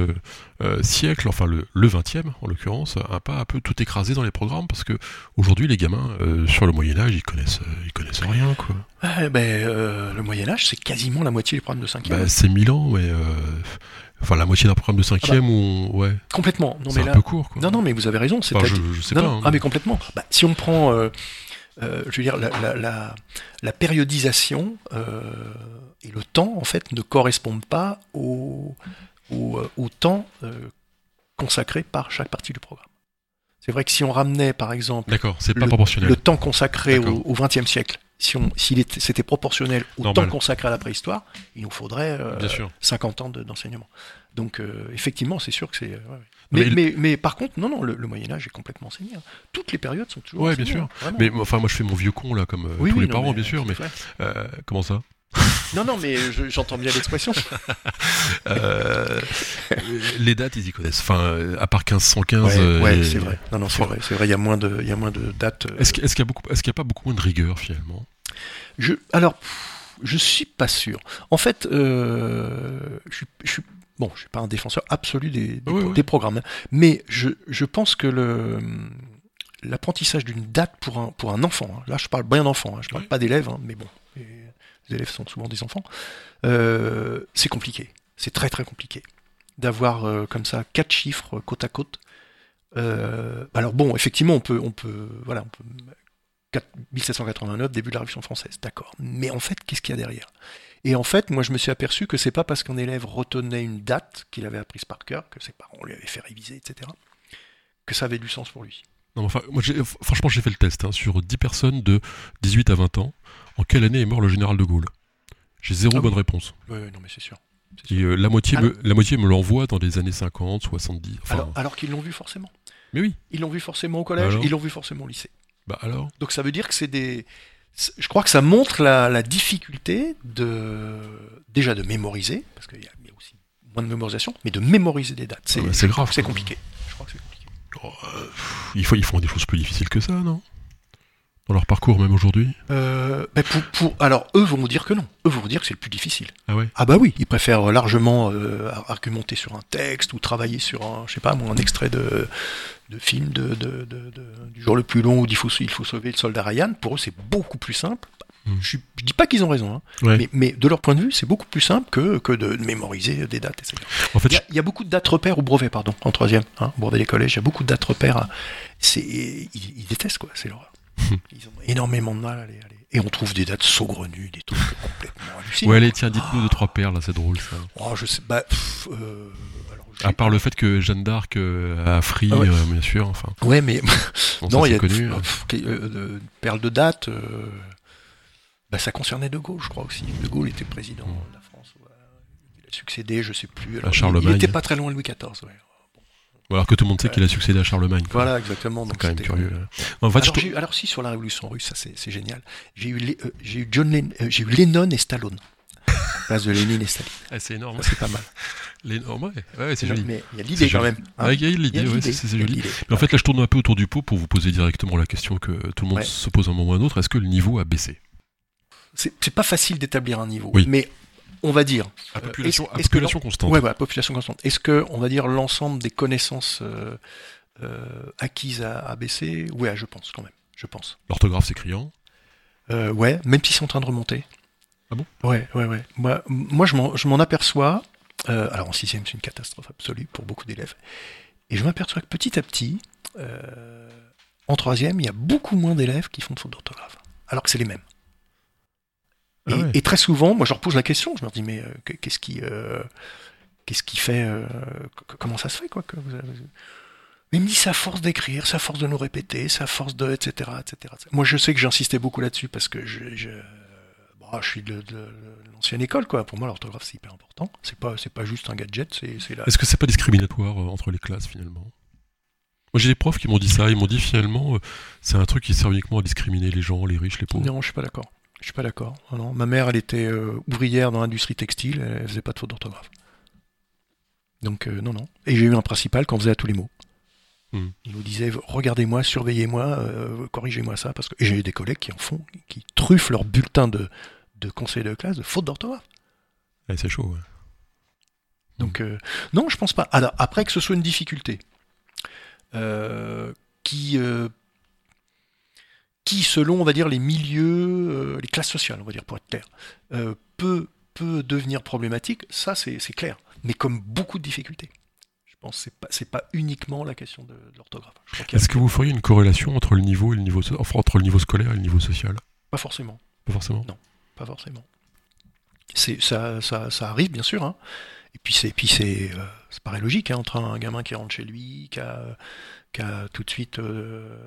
euh, siècle, enfin le, le 20e en l'occurrence, a pas un peu tout écrasé dans les programmes? Parce que aujourd'hui les gamins euh, sur le Moyen Âge ils connaissent ils connaissent rien quoi. Ouais, ben, euh, le Moyen Âge, c'est quasiment la moitié des programmes de 5 Bah, c'est 1000 ans mais enfin la moitié d'un programme de 5e où on- ouais Complètement. Non c'est mais un là, peu court quoi. non non mais vous avez raison. Enfin, C'est-à-dire- je, je sais Non, pas. non, hein. Ah mais complètement. Bah, si on prend, euh, euh, je veux dire, la, la, la, la périodisation euh, et le temps, en fait, ne correspondent pas au, au, au temps consacré par chaque partie du programme. C'est vrai que si on ramenait, par exemple, D'accord, c'est pas le, proportionnel. le temps consacré au XXe siècle, si on, s'il était, c'était proportionnel au Normal. temps consacré à la préhistoire, il nous faudrait euh, Bien sûr. 50 ans de- d'enseignement. Donc, euh, effectivement, c'est sûr que c'est. ouais, ouais. Mais Mais, il- mais, mais par contre, non, non, le, le Moyen Âge est complètement enseigné. hein. Toutes les périodes sont toujours Ouais, bien sûr. hein, vraiment. Mais enfin moi je fais mon vieux con là comme euh, Oui, tous oui, les non, parents bien sûr mais euh, comment ça? Non, non, mais je- j'entends bien l'expression. Euh, Les dates ils y connaissent. Enfin euh, à part 1515. ouais, euh, ouais, les- c'est vrai. Non, non, c'est vrai. C'est vrai. Il y a moins de, il y a moins de dates. Est-ce qu'il est-ce qu'il y a beaucoup est-ce qu'il y a pas beaucoup moins de rigueur finalement? Je, alors, je suis pas sûr. En fait, euh, je, suis- je suis bon, je suis pas un défenseur absolu des, des, Oui, oui. des programmes, mais je, je pense que le l'apprentissage d'une date pour un pour un enfant, hein, là je parle bien d'enfant, hein, je parle Oui. pas d'élèves, hein, mais bon, les élèves sont souvent des enfants, euh, c'est compliqué, c'est très très compliqué d'avoir euh, comme ça quatre chiffres côte à côte. Euh, alors bon, effectivement, on peut on peut voilà, on peut 4 1789, début de la Révolution française, d'accord. Mais en fait, qu'est-ce qu'il y a derrière? Et en fait, moi, je me suis aperçu que c'est pas parce qu'un élève retenait une date qu'il avait apprise par cœur, que ses parents lui avaient fait réviser, etc., que ça avait du sens pour lui. Non, mais enfin, moi, j'ai- franchement, j'ai fait le test. hein, sur 10 personnes de 18 à 20 ans, en quelle année est mort le général de Gaulle? J'ai zéro Ah bonne bon? réponse. Oui, non, mais c'est sûr. Et, euh, la, moitié Alors- me, la moitié me l'envoie dans les années 50, 70. Enfin, alors alors qu'ils l'ont vu forcément. mais oui, Ils l'ont vu forcément au collège, Alors ils l'ont vu forcément au lycée. bah alors? Donc ça veut dire que c'est des. Je crois que ça montre la, la difficulté de déjà de mémoriser, parce qu'il y, a aussi moins de mémorisation, mais de mémoriser des dates. C'est Ah bah, grave, C'est compliqué. Je crois que c'est compliqué. Oh, euh, pff, il faut, Ils font des choses plus difficiles que ça, non? Dans leur parcours, même aujourd'hui? Euh, ben pour, pour, alors, eux vont vous dire que non. Eux vont vous dire que c'est le plus difficile. Ah ouais? Ah bah oui, ils préfèrent largement euh, ar- argumenter sur un texte ou travailler sur un, je sais pas, un extrait de, de film de, de, de- de- du jour le plus long où il faut, il faut sauver le soldat Ryan. Pour eux, c'est beaucoup plus simple. Je, dis pas qu'ils ont raison, hein, Ouais. mais, mais de leur point de vue, c'est beaucoup plus simple que, que de mémoriser des dates, etc. En fait, Il y, a, il y a beaucoup de dates repères au brevet, pardon, en troisième, hein, au brevet des collèges, il y a beaucoup de dates repères. hein. C'est, ils, ils détestent, quoi, c'est l'horreur. Ils ont énormément de mal à les, à les- Et on trouve des dates saugrenues, des trucs complètement hallucinants. Ouais, allez, tiens, dites-nous deux, trois perles, là, c'est drôle, ça. Oh, je sais, bah, pff, euh, alors, j'ai- À part le fait que Jeanne d'Arc euh, a fri, Ah ouais. euh, bien sûr, enfin. Ouais, mais bon, non, il y a connu. pff, hein. pff, euh, de- perles de date. Euh, Bah, ça concernait De Gaulle, je crois aussi. De Gaulle était président de la France. ouais. Il a succédé, je sais plus. Alors, À Charlemagne. Il n'était pas très loin de Louis XIV. ouais. Ou alors que tout le monde sait qu'il a succédé à Charlemagne. quoi. Voilà, exactement. C'est quand même curieux. là. En fait, alors, eu- si sur la révolution russe, ça c'est génial. J'ai eu, euh, eu John Len- euh, j'ai eu Lennon et Stallone. Place de Lénine et Staline. Ah, c'est énorme. C'est pas mal. Les... oh, ouais, ouais, c'est joli. Mais il y a l'idée quand même. hein. Ah, il y a l'idée, ouais, c'est joli. Mais en fait, là, je tourne un peu autour du pot pour vous poser directement la question que tout le monde se pose à un moment ou à un autre. Est-ce que le niveau a baissé? C'est pas facile d'établir un niveau. Oui. Mais on va dire. À Euh, population, est-ce- à est-ce que population constante. Ouais, voilà, population constante. Est-ce que, on va dire, l'ensemble des connaissances euh, euh, acquises a, a baissé Ouais, je pense quand même. Je pense. L'orthographe, c'est criant. Euh, ouais, même s'ils sont en train de remonter. Ah bon? Ouais, ouais, ouais. Moi, moi je m'en aperçois. alors en sixième, c'est une catastrophe absolue pour beaucoup d'élèves. Et je m'aperçois que petit à petit, en troisième, il y a beaucoup moins d'élèves qui font de fautes d'orthographe. Alors que c'est les mêmes. Et, Ah ouais. et très souvent, moi je leur pose la question, je leur dis mais euh, que- qu'est-ce qui, euh, qu'est-ce qui fait, euh, comment ça se fait quoi que vous avez- Mais il me à force d'écrire, à force de nous répéter, à force de, etc., etc. Moi je sais que j'insistais beaucoup là-dessus parce que je, je, bon, je suis de, de- de l'ancienne école quoi. Pour moi l'orthographe c'est hyper important. C'est pas, c'est pas juste un gadget, c'est, c'est la. Est-ce que c'est pas discriminatoire entre les classes finalement? Moi, j'ai des profs qui m'ont dit ça. Ils m'ont dit finalement, c'est un truc qui sert uniquement à discriminer les gens, les riches, les pauvres. Non, je suis pas d'accord. Je suis pas d'accord. Non. Ma mère, elle était euh, ouvrière dans l'industrie textile, elle faisait pas de faute d'orthographe. Donc euh, non, non. Et j'ai eu un principal qui en faisait à tous les mots. Hmm. Il nous disait regardez-moi, surveillez-moi, euh, corrigez-moi ça, parce que et j'ai eu des collègues qui en font, qui truffent leur bulletin de, de conseil de classe de faute d'orthographe. Ouais, c'est chaud. ouais. Donc euh, non, je pense pas. Alors après que ce soit une difficulté qui qui selon on va dire les milieux, euh, les classes sociales, on va dire pour être clair, euh, peut peut devenir problématique. Ça c'est clair. Mais comme beaucoup de difficultés. Je pense que c'est pas c'est pas uniquement la question de, de l'orthographe. Est-ce que vous feriez une corrélation entre le niveau et le niveau, enfin, entre le niveau scolaire et le niveau social? Pas forcément. Pas forcément? Pas forcément. Ça, ça, ça arrive bien sûr. hein. Et puis c'est, puis c'est, euh, ça paraît logique hein, entre un gamin qui rentre chez lui, qui a, qui a tout de suite euh,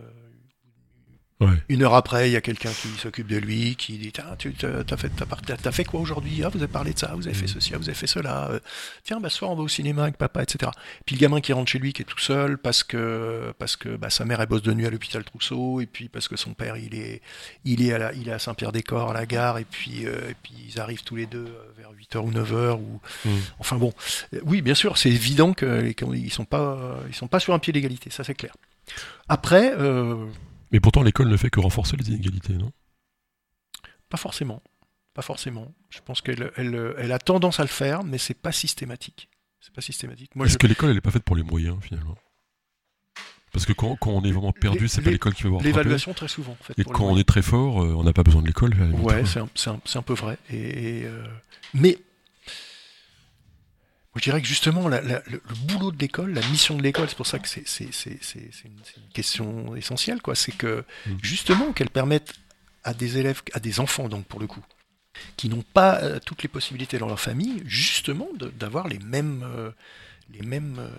Ouais. une heure après, il y a quelqu'un qui s'occupe de lui, qui dit ah, tu t'as t'as fait, t'as fait quoi aujourd'hui? Ah, vous avez parlé de ça, vous avez fait Mhm. ceci, ah, vous avez fait cela. Euh, Tiens, bah, ce soir on va au cinéma avec papa, etc. Puis le gamin qui rentre chez lui, qui est tout seul parce que parce que bah, sa mère elle bosse de nuit à l'hôpital Trousseau, et puis parce que son père il est il est à, la- il est à Saint-Pierre-des-Corps à la gare, et puis euh, et puis ils arrivent tous les deux euh, vers 8h ou 9h ou Mm. enfin bon, oui bien sûr c'est évident qu'ils sont pas ils sont pas sur un pied d'égalité, ça c'est clair. Après, euh, Mais pourtant, l'école ne fait que renforcer les inégalités, non? Pas forcément. Pas forcément. Je pense qu'elle elle, elle a tendance à le faire, mais c'est pas systématique. C'est pas systématique. Est-ce je... que l'école, elle n'est pas faite pour les moyens, finalement? Parce que quand, quand on est vraiment perdu, c'est pas l'école qui va rattraper. l'évaluation très souvent. En fait, Et quand on est très fort, euh, on n'a pas besoin de l'école. Ouais, c'est un, un- peu vrai. Et, et, euh, mais je dirais que justement, la- la- le, le boulot de l'école, la mission de l'école, c'est pour ça que c'est une, question essentielle, quoi. C'est que Mm. justement qu'elle permette à des élèves, à des enfants, donc pour le coup, qui n'ont pas euh, toutes les possibilités dans leur famille, justement d'avoir les mêmes, euh, les mêmes, euh,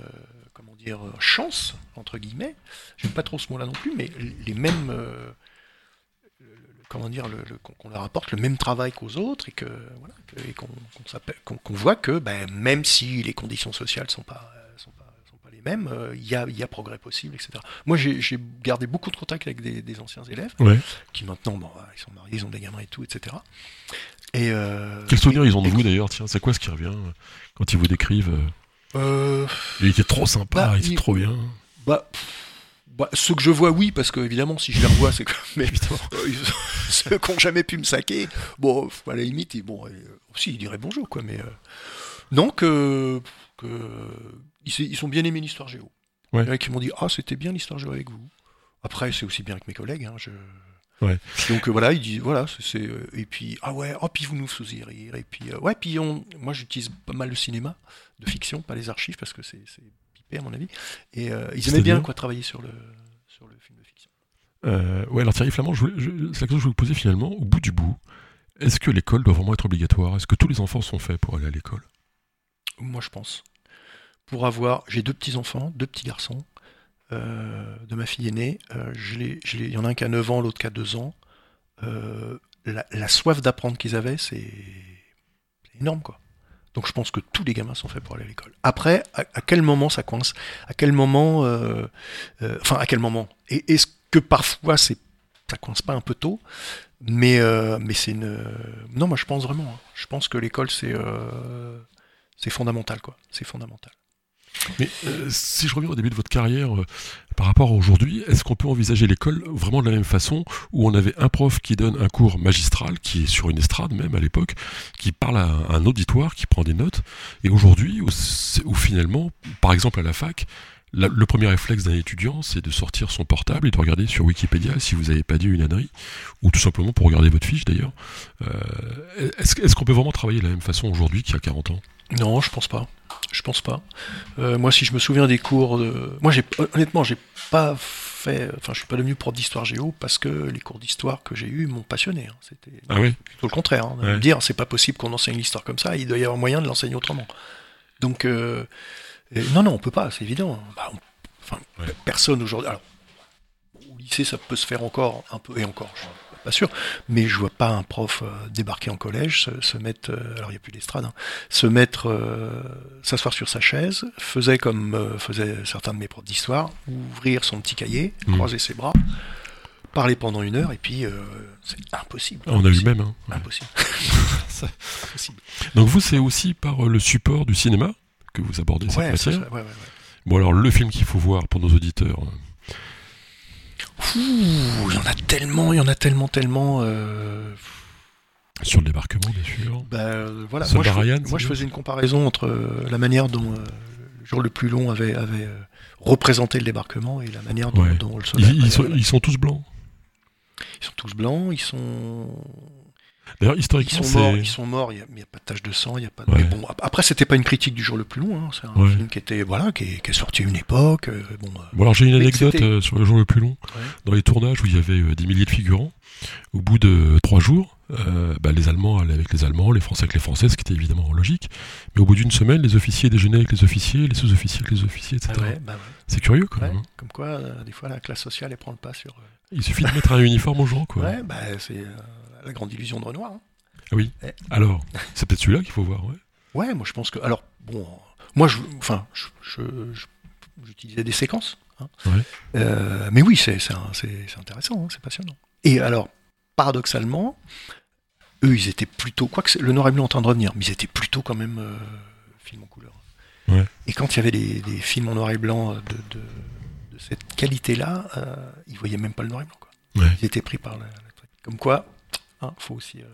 comment dire, chances entre guillemets. J'aime pas trop ce mot-là non plus, mais les mêmes. Comment dire, le- le- qu'on leur apporte le même travail qu'aux autres et que voilà, que- et qu'on voit que ben, même si les conditions sociales sont pas sont pas, sont pas les mêmes, euh, il y, a, il y a progrès possible, etc. Moi, j'ai j'ai gardé beaucoup de contact avec des, des anciens élèves Ouais. qui maintenant, bon, ils sont mariés, ils ont des gamins et tout, etc. Et euh, Quel souvenir ils ont de vous d'ailleurs? Tiens, c'est quoi ce qui revient euh, quand ils vous décrivent euh, euh, Il était trop sympa, Bah, il était il- trop bien. bah, pff, bah, ceux que je vois, oui, parce que évidemment, si je les revois, c'est que. Mais Évidemment. euh, ceux qui n'ont jamais pu me saquer, bon, à la limite, ils, bon, euh, aussi, ils diraient bonjour, quoi. Mais euh, non, que, que ils, ils sont bien aimés l'histoire géo. Ouais. Il y en a qui m'ont dit, ah, c'était bien l'histoire géo avec vous. Après, c'est aussi bien avec mes collègues. Hein, je... Ouais. Donc euh, voilà, ils disent, voilà, c'est, euh, et puis ah ouais, oh puis vous nous faisiez rire, et puis euh, ouais, puis on, moi j'utilise pas mal le cinéma de fiction, pas les archives parce que c'est, à mon avis, et euh, ils aimaient bien quoi travailler sur le sur le film de fiction. Euh, ouais, alors Thierry Flamand, c'est la question que je voulais poser finalement, au bout du bout. Est-ce que l'école doit vraiment être obligatoire? Est-ce que tous les enfants sont faits pour aller à l'école? Moi je pense. Pour avoir, j'ai deux petits enfants, deux petits garçons. euh, de ma fille aînée, euh, je je il y en a un qui a 9 ans, l'autre qui a 2 ans. Euh, la, la soif d'apprendre qu'ils avaient, c'est c'est énorme, quoi. Donc je pense que tous les gamins sont faits pour aller à l'école. Après, à, quel moment ça coince? À quel moment euh, euh, Enfin, à quel moment? Et est-ce que parfois c'est ça coince pas un peu tôt? Mais euh, mais c'est une non, moi je pense vraiment. hein. Je pense que l'école c'est euh, c'est fondamental, quoi. C'est fondamental. Mais euh, si je reviens au début de votre carrière, euh, par rapport à aujourd'hui, est-ce qu'on peut envisager l'école vraiment de la même façon, où on avait un prof qui donne un cours magistral, qui est sur une estrade même à l'époque, qui parle à un, auditoire, qui prend des notes, et aujourd'hui, où, finalement, par exemple à la fac, le premier réflexe d'un étudiant, c'est de sortir son portable et de regarder sur Wikipédia si vous n'avez pas dit une ânerie, ou tout simplement pour regarder votre fiche d'ailleurs. Euh, est-ce qu'on peut vraiment travailler de la même façon aujourd'hui qu'il y a 40 ans? Non, je pense pas. Je pense pas. Euh, moi, si je me souviens des cours de, moi, j'ai honnêtement, j'ai pas fait. Enfin, je suis pas devenu prof d'histoire géo parce que les cours d'histoire que j'ai eus m'ont passionné. hein. C'était Ah oui plutôt le contraire. Hein, de Ouais. me dire, c'est pas possible qu'on enseigne l'histoire comme ça. Il doit y avoir moyen de l'enseigner autrement. Donc, euh, et- non, non, on peut pas. C'est évident. Bah, on- enfin, Ouais. personne aujourd'hui. Alors, au lycée, ça peut se faire encore un peu et encore. Je pas sûr. Mais je vois pas un prof euh, débarquer en collège, se, se mettre. euh, alors, il y a plus d'estrade. hein, se mettre, euh, s'asseoir sur sa chaise, faisait comme euh, faisaient certains de mes profs d'histoire, ouvrir son petit cahier, Mhm. croiser ses bras, parler pendant une heure, et puis euh, c'est impossible. On a eu même. hein. Ouais. Impossible. Donc vous, c'est aussi par le support du cinéma que vous abordez cette Ouais, matière. ça, ouais. Bon alors le film qu'il faut voir pour nos auditeurs. Il y en a tellement, il y en a tellement, tellement. euh, Sur le débarquement, bien sûr. bah, euh, voilà. Moi, je, moi, je faisais une comparaison entre euh, la manière dont euh, le jour le plus long avait, avait représenté le débarquement et la manière dont, Ouais. dont le. Ils, ils sont, Ryan- ils sont tous blancs. ils sont tous blancs, ils sont, D'ailleurs, ils historiquement, sont morts, ils sont morts. Il n'y a, pas de tache de sang, il y a pas. De... Ouais. Mais bon, ap- après, c'était pas une critique du jour le plus long. hein, C'est un Ouais. film qui était, voilà, qui est, qui est sorti à une époque. euh, bon, euh, Bon alors j'ai une anecdote euh, sur le jour le plus long. Ouais. Dans les tournages où il y avait euh, des milliers de figurants, au bout de trois jours, bah, les Allemands allaient avec les Allemands, les Français avec les Français, ce qui était évidemment logique. Mais au bout d'une semaine, les officiers déjeunaient avec les officiers, les sous-officiers avec les officiers, etc. ah bah. C'est curieux quand même. hein. Comme quoi, des fois, la classe sociale, elle prend le pas sur. Il suffit de mettre un uniforme aux gens, quoi. Ouais, bah, c'est la grande illusion de Renoir. hein. Oui. Ouais. Alors, c'est peut-être celui-là qu'il faut voir. Ouais. Ouais, moi je pense que. Alors, bon, moi je. Enfin, je. je- je- J'utilisais des séquences. hein. Ouais. Euh, mais oui, c'est intéressant, hein, c'est passionnant. Et alors, paradoxalement, eux, ils étaient plutôt. Quoique c'est- le noir et blanc en train de revenir, mais ils étaient plutôt quand même euh, films en couleur. Ouais. Et quand il y avait des, des films en noir et blanc de, de, de cette qualité-là, euh, ils voyaient même pas le noir et blanc. Quoi. Ouais. Ils étaient pris par la, la. Comme quoi, hein, faut aussi. euh,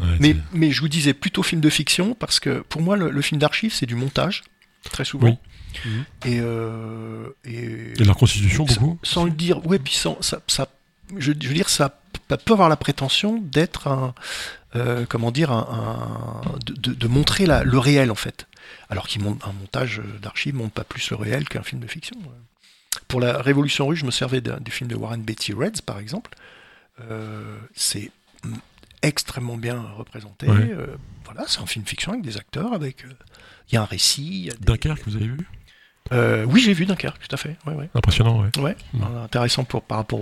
Ouais, mais, je vous disais plutôt film de fiction parce que pour moi le, le film d'archives c'est du montage très souvent Oui. Mhm. et, euh, et, Et la reconstitution, beaucoup? sans le dire ouais puis sans, ça, ça je, je veux dire ça, peut avoir la prétention d'être un euh, comment dire un, un- de, de- de montrer la, le réel en fait alors qu'un montage d'archives montre pas plus le réel qu'un film de fiction pour la Révolution russe je me servais du film de Warren Beatty Reds par exemple Euh, c'est extrêmement bien représenté. Ouais. Euh, voilà, c'est un film fiction avec des acteurs, avec euh, il y a un récit. y a des- Dunkerque, vous avez vu? Euh, oui, j'ai vu Dunkerque, tout à fait. Ouais, ouais. Impressionnant, ouais. Ouais, intéressant pour par rapport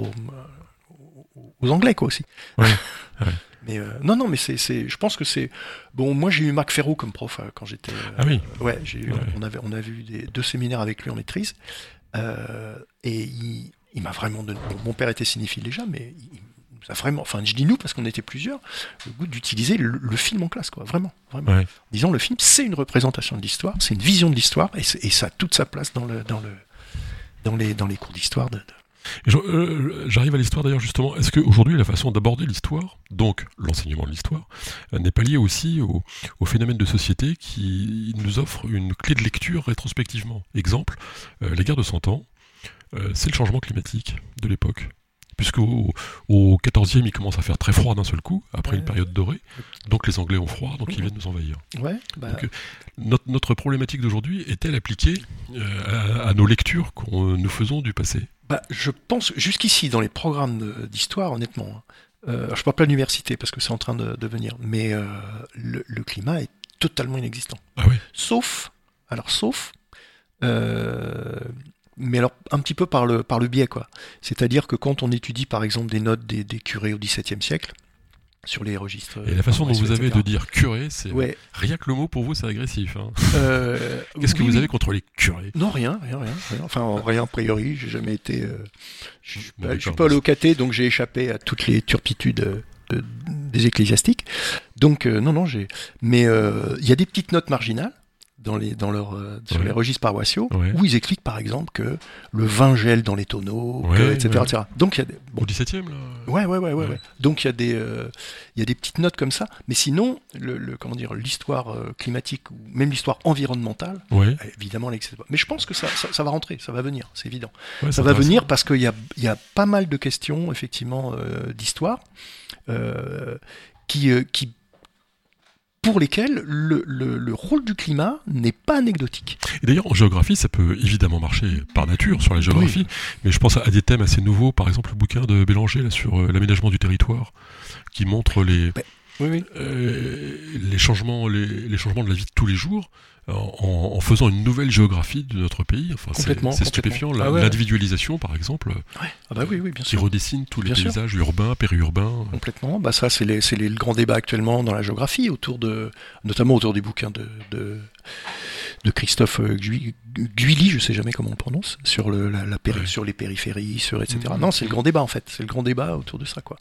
aux, Anglais quoi aussi. Mais non, non, mais c'est, je pense que c'est bon. Moi, j'ai eu Mac Ferro comme prof quand j'étais. Ah oui. Ouais, j'ai eu- on avait on a vu des, deux séminaires avec lui en maîtrise et il, il m'a vraiment donné. bon, mon père était cinéphile déjà, mais il, il nous a vraiment. Enfin, je dis nous parce qu'on était plusieurs. Le goût d'utiliser le, le film en classe, quoi. Vraiment, vraiment. Ouais. Disons, le film, c'est une représentation de l'histoire, c'est une vision de l'histoire et, ça a toute sa place dans le dans le dans les dans les cours d'histoire de, euh, J'arrive à l'histoire d'ailleurs justement. Est-ce qu'aujourd'hui la façon d'aborder l'histoire, donc l'enseignement de l'histoire, euh, n'est pas liée aussi au, au phénomène de société qui nous offre une clé de lecture rétrospectivement? Exemple, euh, les guerres de 100 ans, euh, c'est le changement climatique de l'époque. Puisqu'au au 14e, il commence à faire très froid d'un seul coup, après Ouais. une période dorée. Donc les Anglais ont froid, donc ils viennent nous envahir. Ouais, bah, Donc, Notre, notre problématique d'aujourd'hui est-elle appliquée euh, à, à nos lectures que nous faisons du passé? Bah, je pense jusqu'ici dans les programmes d'histoire, honnêtement. hein, euh, je parle pas de l'université parce que c'est en train de, de venir, mais euh, le, le climat est totalement inexistant. Ah oui Sauf, alors sauf, euh, un petit peu par le, par le biais, quoi. C'est-à-dire que quand on étudie par exemple des notes des, des curés au XVIIe siècle, sur les registres. Et la façon dont paroissiaux, vous avez de dire curé, c'est Ouais. rien que le mot pour vous, c'est agressif. hein. Euh, Qu'est-ce que oui, vous oui. avez contre les curés? Non, rien, rien, rien, rien. Enfin, rien a priori. J'ai jamais été. euh, je suis Bon, pas, suis pas donc j'ai échappé à toutes les turpitudes euh, de- des ecclésiastiques. Donc euh, non, non, j'ai. Mais euh, il y a des petites notes marginales dans les dans leur euh, sur Ouais. les registres paroissiaux Ouais. où ils expliquent par exemple que le vin gèle dans les tonneaux, que- etc.. Donc il y a des, bon, Au 17 e là Ouais, ouais, ouais, ouais. Donc il y a des, euh, il y a des petites notes comme ça, mais sinon, le, le- comment dire, l'histoire euh, climatique ou même l'histoire environnementale, euh, évidemment. Mais je pense que ça, ça, ça va rentrer, ça va venir, c'est évident. Ça va venir parce qu'il y a, il y a pas mal de questions, effectivement, euh, d'histoire, euh, qui, euh, qui, pour lesquelles le, le, le rôle du climat n'est pas anecdotique. Et d'ailleurs, en géographie, ça peut évidemment marcher par nature sur la géographie, mais je pense à, des thèmes assez nouveaux, par exemple le bouquin de Bélanger là, sur euh, l'aménagement du territoire, qui montre les, Oui, oui. euh, les, changements, les, les changements de la vie de tous les jours en, en faisant une nouvelle géographie de notre pays. Enfin, c'est- stupéfiant. Ah ouais. L'individualisation, par exemple, Ah bah oui, oui, bien qui sûr. redessine tous les Bien sûr. paysages urbains, périurbains. Complètement. Bah ça, c'est le grand débat actuellement dans la géographie, autour de, notamment autour des bouquins de, de, de Christophe euh, Gui- Guilly, je sais jamais comment on le prononce, sur, le, la, la péri- Ouais. sur les périphéries, sur etc. Mhm. Non, c'est le grand débat en fait. C'est le grand débat autour de ça, quoi.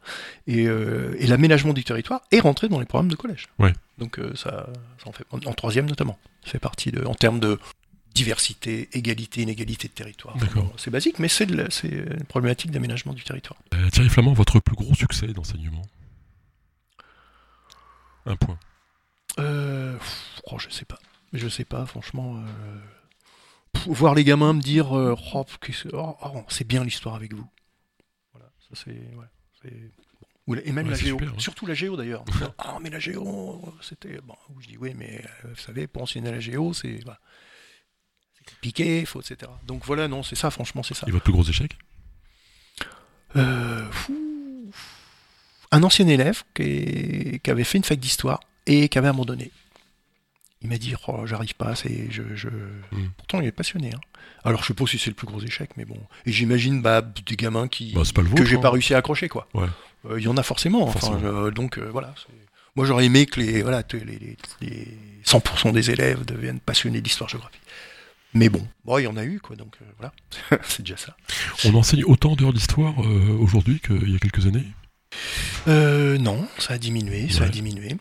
Et, euh, et l'aménagement du territoire est rentré dans les programmes de collège. Ouais. Donc euh, ça, ça en fait en, en troisième notamment. Ça fait partie de, en termes de diversité, égalité, inégalité de territoire. C'est basique, mais c'est une problématique d'aménagement du territoire. Euh, Thierry Flamand, votre plus gros succès d'enseignement? Un point. Euh, oh, je sais pas. Je sais pas, franchement. euh, pff, voir les gamins me dire euh, oh, qu'est-ce- oh, oh, c'est bien l'histoire avec vous. Voilà, ça c'est. Ouais, Et même Ouais, la géo. super, ouais. Surtout la géo d'ailleurs. Ah, mais la géo, c'était. Bon, je dis oui, mais euh, vous savez, pour enseigner la géo, c'est. C'est compliqué, faut, etc. Donc voilà, non, c'est ça, franchement, c'est ça. Et votre plus gros échec? Euh, un ancien élève qui, qui avait fait une fac d'histoire et qui avait abandonné. Il m'a dit oh, j'arrive pas, c'est je, je... Mm. pourtant il est passionné. hein. Alors je sais pas si c'est le plus gros échec, mais bon. Et j'imagine bah, des gamins qui Bah, pas le que j'ai hein. pas réussi à accrocher quoi. Ouais. Euh, Il y en a forcément. Enfin, je- donc euh, voilà. Moi j'aurais aimé que les voilà les, les- les 100% des élèves deviennent passionnés d'histoire-géographie. Mais bon, bon, il y en a eu quoi, donc euh, voilà, c'est déjà ça. On enseigne autant d'heures d'histoire euh, aujourd'hui qu'il y a quelques années? Euh, non, ça a diminué, ça a diminué.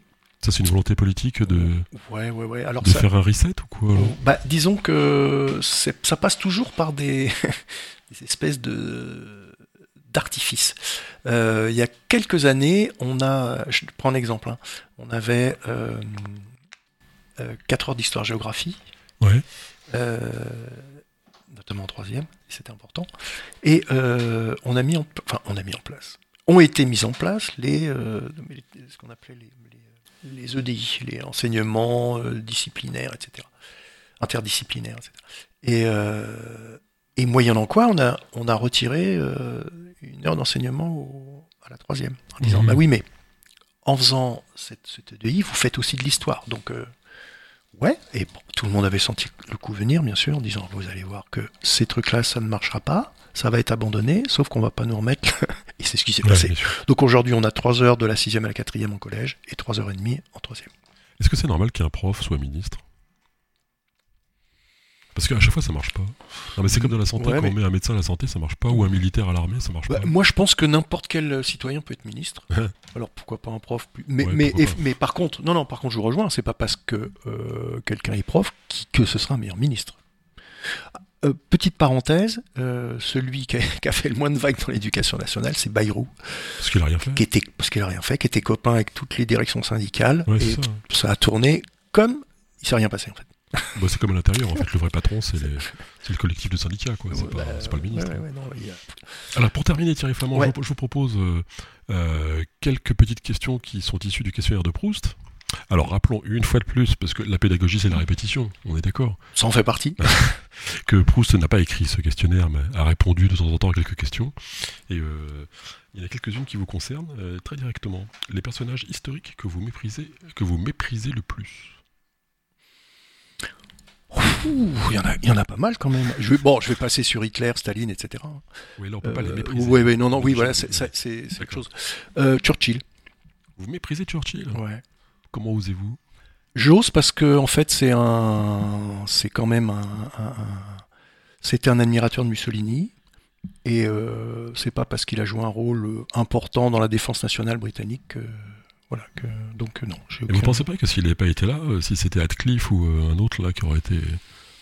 Ça, c'est une volonté politique de, Ouais, ouais, ouais. Alors de ça, faire un reset ou quoi bah, disons que ça passe toujours par des, des espèces de d'artifices. Euh, il y a quelques années, on a, je prends un exemple, hein. on avait euh, 4 heures d'histoire-géographie, Ouais. euh, notamment en troisième, c'était important, et euh, on a mis en, enfin, on a mis en place, ont été mis en place les, euh, ce qu'on appelait les, les, les EDI, les enseignements euh, disciplinaires, etc., interdisciplinaires, etc. Et, euh, et moyennant quoi, on a, on a retiré euh, une heure d'enseignement au- à la troisième, en disant, Mhm. bah oui, mais en faisant cette, cette EDI, vous faites aussi de l'histoire, donc euh, Ouais, et bon, tout le monde avait senti le coup venir, bien sûr, en disant vous allez voir que ces trucs-là, ça ne marchera pas, ça va être abandonné, sauf qu'on va pas nous remettre. et c'est ce qui s'est Ouais, passé. Donc aujourd'hui, on a 3 heures de la 6 à la 4 en collège et 3 heures et demie en troisième. Est-ce que c'est normal qu'un prof soit ministre? Parce qu'à chaque fois, ça marche pas. Non, mais c'est comme dans la santé, Ouais, quand mais- on met un médecin à la santé, ça marche pas, ou un militaire à l'armée, ça marche Bah, pas. moi, je pense que n'importe quel euh, citoyen peut être ministre. Alors pourquoi pas un prof plus- Mais, Ouais, mais, pourquoi et- pas. mais par contre, non, non, par contre, je vous rejoins. C'est pas parce que euh, quelqu'un est prof qui- que ce sera un meilleur ministre. Euh, petite parenthèse, euh, celui qui a, qui a fait le moins de vagues dans l'éducation nationale, c'est Bayrou. Parce qu'il a rien fait. qui était, parce qu'il a rien fait, qui était copain avec toutes les directions syndicales, Ouais, et ça. ça a tourné comme il s'est rien passé en fait. Bah, c'est comme à l'intérieur, en fait. Le vrai patron, c'est les- le collectif de syndicats, quoi. C'est pas, bah, pas le ministre. ouais, ouais, ouais, non, il y a- Alors pour terminer Thierry Flamand, Ouais. je, vous- je vous propose euh, euh, quelques petites questions qui sont issues du questionnaire de Proust. Alors rappelons une fois de plus, parce que la pédagogie c'est la répétition, on est d'accord, Ça en fait partie. que Proust n'a pas écrit ce questionnaire, mais a répondu de temps en temps à quelques questions. Et euh, il y en a quelques-unes qui vous concernent euh, très directement. Les personnages historiques que vous méprisez, que vous méprisez le plus. Il y en a, il y en a pas mal quand même. Je vais, bon, je vais passer sur Hitler, Staline, etc. Oui, là on peut pas les Euh, mépriser. ouais, ouais, non, non, oui, voilà, c'est quelque chose. Euh, Churchill. Vous méprisez Churchill? Ouais. Comment osez-vous? J'ose parce que en fait c'est un, c'est quand même un, un- un- c'était un admirateur de Mussolini et euh, c'est pas parce qu'il a joué un rôle important dans la défense nationale britannique que voilà que donc non. j'ai Et vous aucun- pensez pas que s'il n'avait pas été là, euh, si c'était Radcliffe ou un autre là qui aurait été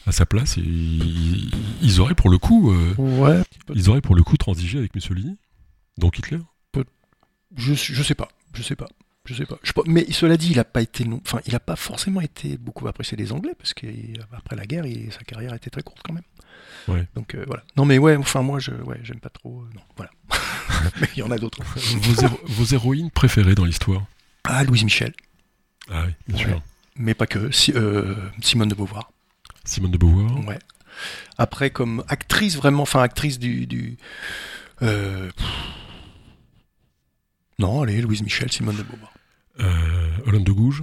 à sa place, ils, auraient pour le coup, euh, Ouais. ils auraient pour le coup transigé avec Mussolini, donc Hitler. Je, je sais pas, je sais pas, je sais pas. Je. Mais cela dit, il a pas été, non- enfin, il a pas forcément été beaucoup apprécié des Anglais parce qu'après la guerre, il- sa carrière était très courte quand même. Ouais. Donc euh, voilà. Non mais ouais, enfin moi, je, ouais, j'aime pas trop. euh, non, voilà. mais il y en a d'autres. vos, héro- vos héroïnes préférées dans l'histoire? Ah, Louise Michel, Ah oui, bien Ouais. sûr. mais pas que. Si- euh, Simone de Beauvoir. Simone de Beauvoir. Ouais. Après, comme actrice vraiment, enfin actrice du, du euh, non, allez, Louise Michel, Simone de Beauvoir. Euh, Olympe de Gouges.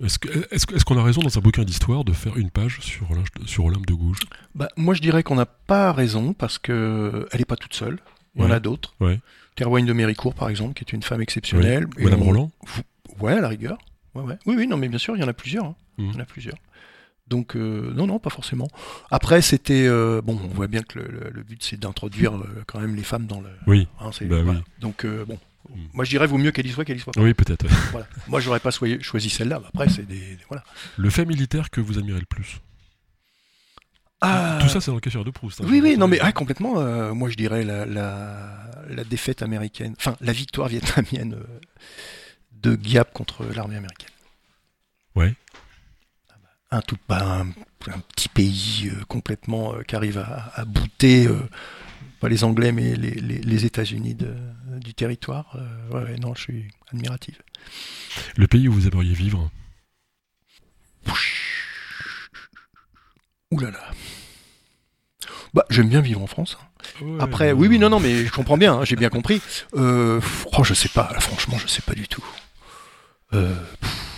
Est-ce qu'on a raison dans un bouquin d'histoire de faire une page sur, Olympe- sur Olympe de Gouges? Bah, moi, je dirais qu'on n'a pas raison parce que elle est pas toute seule. Il y en a d'autres. Ouais. Théroigne de Méricourt, par exemple, qui est une femme exceptionnelle. Madame on- Roland Ouais, à la rigueur. Ouais, ouais. Oui, oui, non, mais bien sûr, il y en a plusieurs. hein. Mhm. Il y en a plusieurs. Donc, euh, non, non, pas forcément. Après, c'était. euh, bon, on voit bien que le, le- le but, c'est d'introduire euh, quand même les femmes dans le. Oui, hein, Bah oui. Donc, bon. Mhm. Moi, je dirais, vaut mieux qu'elle y soit qu'elle y soit pas. oui peut-être. Voilà. Moi, j'aurais pas choisi celle-là. mais Après, c'est des. Voilà. Le fait militaire que vous admirez le plus Ah, Tout ça, c'est dans le cacheur de Proust. hein, Oui, oui, non, mais ah, complètement. moi, je dirais la, la, la défaite américaine, enfin, la victoire vietnamienne de Giap contre l'armée américaine. Ouais. Un tout un, un petit pays euh, complètement euh, qui arrive à, à bouter, euh, pas les Anglais, mais les, les, les États-Unis du territoire. Ouais, ouais, non, je suis admirative. Le pays où vous aimeriez vivre? Ouh là là. Bah, j'aime bien vivre en France. hein. Ouais, Après, oui, oui, non, non, mais je comprends bien, hein, j'ai bien compris. Oh, je sais pas, là, franchement, je sais pas du tout. Pff.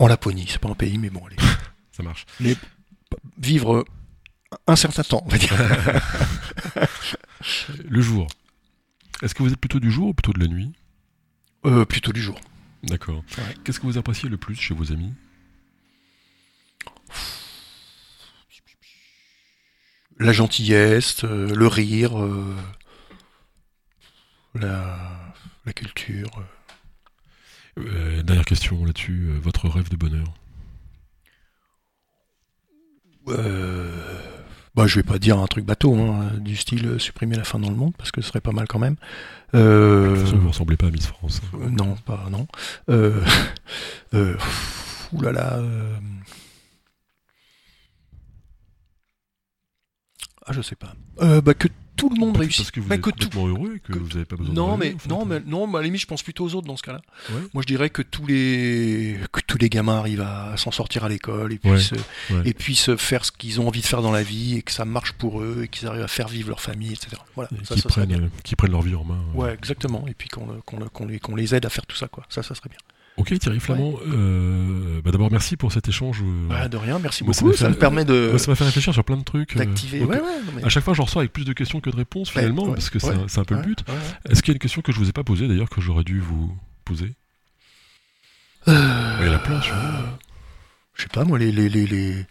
En Laponie, c'est pas un pays, mais bon, allez. Ça marche. Vivre euh, un certain temps, on va dire. Le jour. Est-ce que vous êtes plutôt du jour ou plutôt de la nuit? Euh, plutôt du jour. D'accord. Ouais. Qu'est-ce que vous appréciez le plus chez vos amis? La gentillesse, euh, le rire, euh, la, la culture. Euh. Dernière question là-dessus. euh, votre rêve de bonheur Euh, bah, je vais pas dire un truc bateau, hein, du style euh, supprimer la faim dans le monde, parce que ce serait pas mal quand même. De toute façon, vous ne ressemblez pas à Miss France. hein. Non, pas non. Ouh là là. Ah, je sais pas. Bah, que tout le monde. Parce que vous Bah, êtes que tout- complètement heureux et que, que- vous n'avez pas besoin de Non, mais fait. non, mais non, mais à la limite, je pense plutôt aux autres dans ce cas-là. Ouais. Moi, je dirais que tous les que tous les gamins arrivent à s'en sortir à l'école et puissent ouais. et puissent faire ce qu'ils ont envie de faire dans la vie et que ça marche pour eux et qu'ils arrivent à faire vivre leur famille, etc. Voilà. Et Ça, qui, ça serait prennent, bien. euh, qui prennent leur vie en main. euh. Ouais, exactement. Et puis qu'on le- qu'on le- qu'on les qu'on les aide à faire tout ça, quoi. Ça, ça serait bien. Ok Thierry Flamand, euh, bah d'abord merci pour cet échange. euh, Bah, de rien, merci Moi, ça beaucoup. Ça, fait- me permet de ça m'a fait réfléchir sur plein de trucs. euh, d'activer. ok. Ouais, ouais, non, mais- À chaque fois, j'en ressors avec plus de questions que de réponses finalement, parce que c'est un- peu le but. Est-ce qu'il y a une question que je vous ai pas posée d'ailleurs que j'aurais dû vous poser? Euh, Il y en a plein sur Je sais pas, moi, les. les, les, les...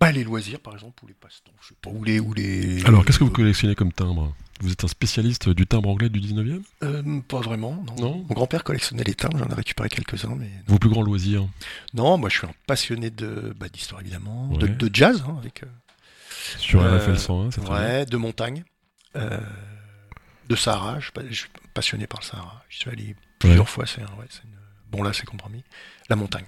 Bah, les loisirs, par exemple, ou les passe-temps, je sais pas, ou les. Ou les... Alors, qu'est-ce que vous collectionnez comme timbre? Vous êtes un spécialiste du timbre anglais du 19e Euh, Pas vraiment, non. Non? Mon grand-père collectionnait les timbres, j'en ai récupéré quelques-uns, mais. Vos plus grands loisirs? Non, moi, je suis un passionné de bah, d'histoire, évidemment, de, Ouais. de jazz, hein, avec. euh, Sur RFL 101, c'est. Ouais, de montagne, euh, de Sahara. Je, suis pas- je suis passionné par le Sahara. Je suis allé plusieurs fois. C'est un- ouais, une- bon là, c'est compromis. La montagne.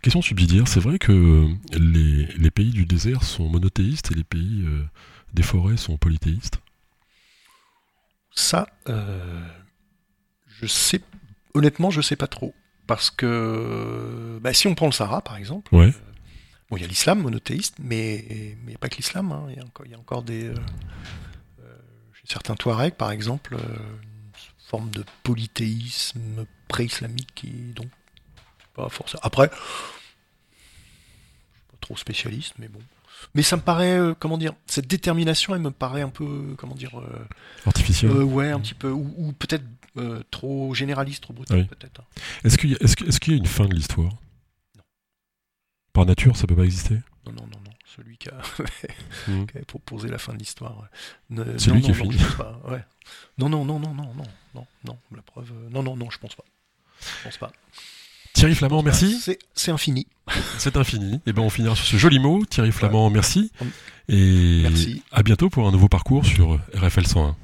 Question subsidiaire, c'est vrai que les, les pays du désert sont monothéistes et les pays euh, des forêts sont polythéistes Ça, euh, je sais. Honnêtement, je sais pas trop parce que bah, si on prend le Sahara, par exemple. Ouais. euh, bon, il y a l'islam monothéiste, mais mais pas que l'islam. hein. Il y a encore, il a des. euh, euh, chez certains Touaregs, par exemple, une forme de polythéisme pré-islamique qui donc pas forcément. Après, je suis pas trop spécialiste, mais bon. Mais ça me paraît, euh, comment dire, cette détermination, elle me paraît un peu, comment dire, euh, Artificiel. euh, ouais, un petit peu, ou, ou peut-être euh, trop généraliste, trop brutal, Oui. peut-être. Est-ce qu'il y, a- y une fin de l'histoire Par nature, ça peut pas exister Non, non, non, non. Celui qui a, Mhm. qui avait proposé la fin de l'histoire. C'est non, lui non, qui non, fini. pas, ouais. Non, non, non, non, non, non, non, non. La preuve, euh, non, non, non, je pense pas. Je pense pas. Thierry Flamand, merci. C'est infini. C'est infini. Et ben on finira sur ce joli mot. Thierry Flamand, merci. Et Merci. à bientôt pour un nouveau parcours sur RFL 101.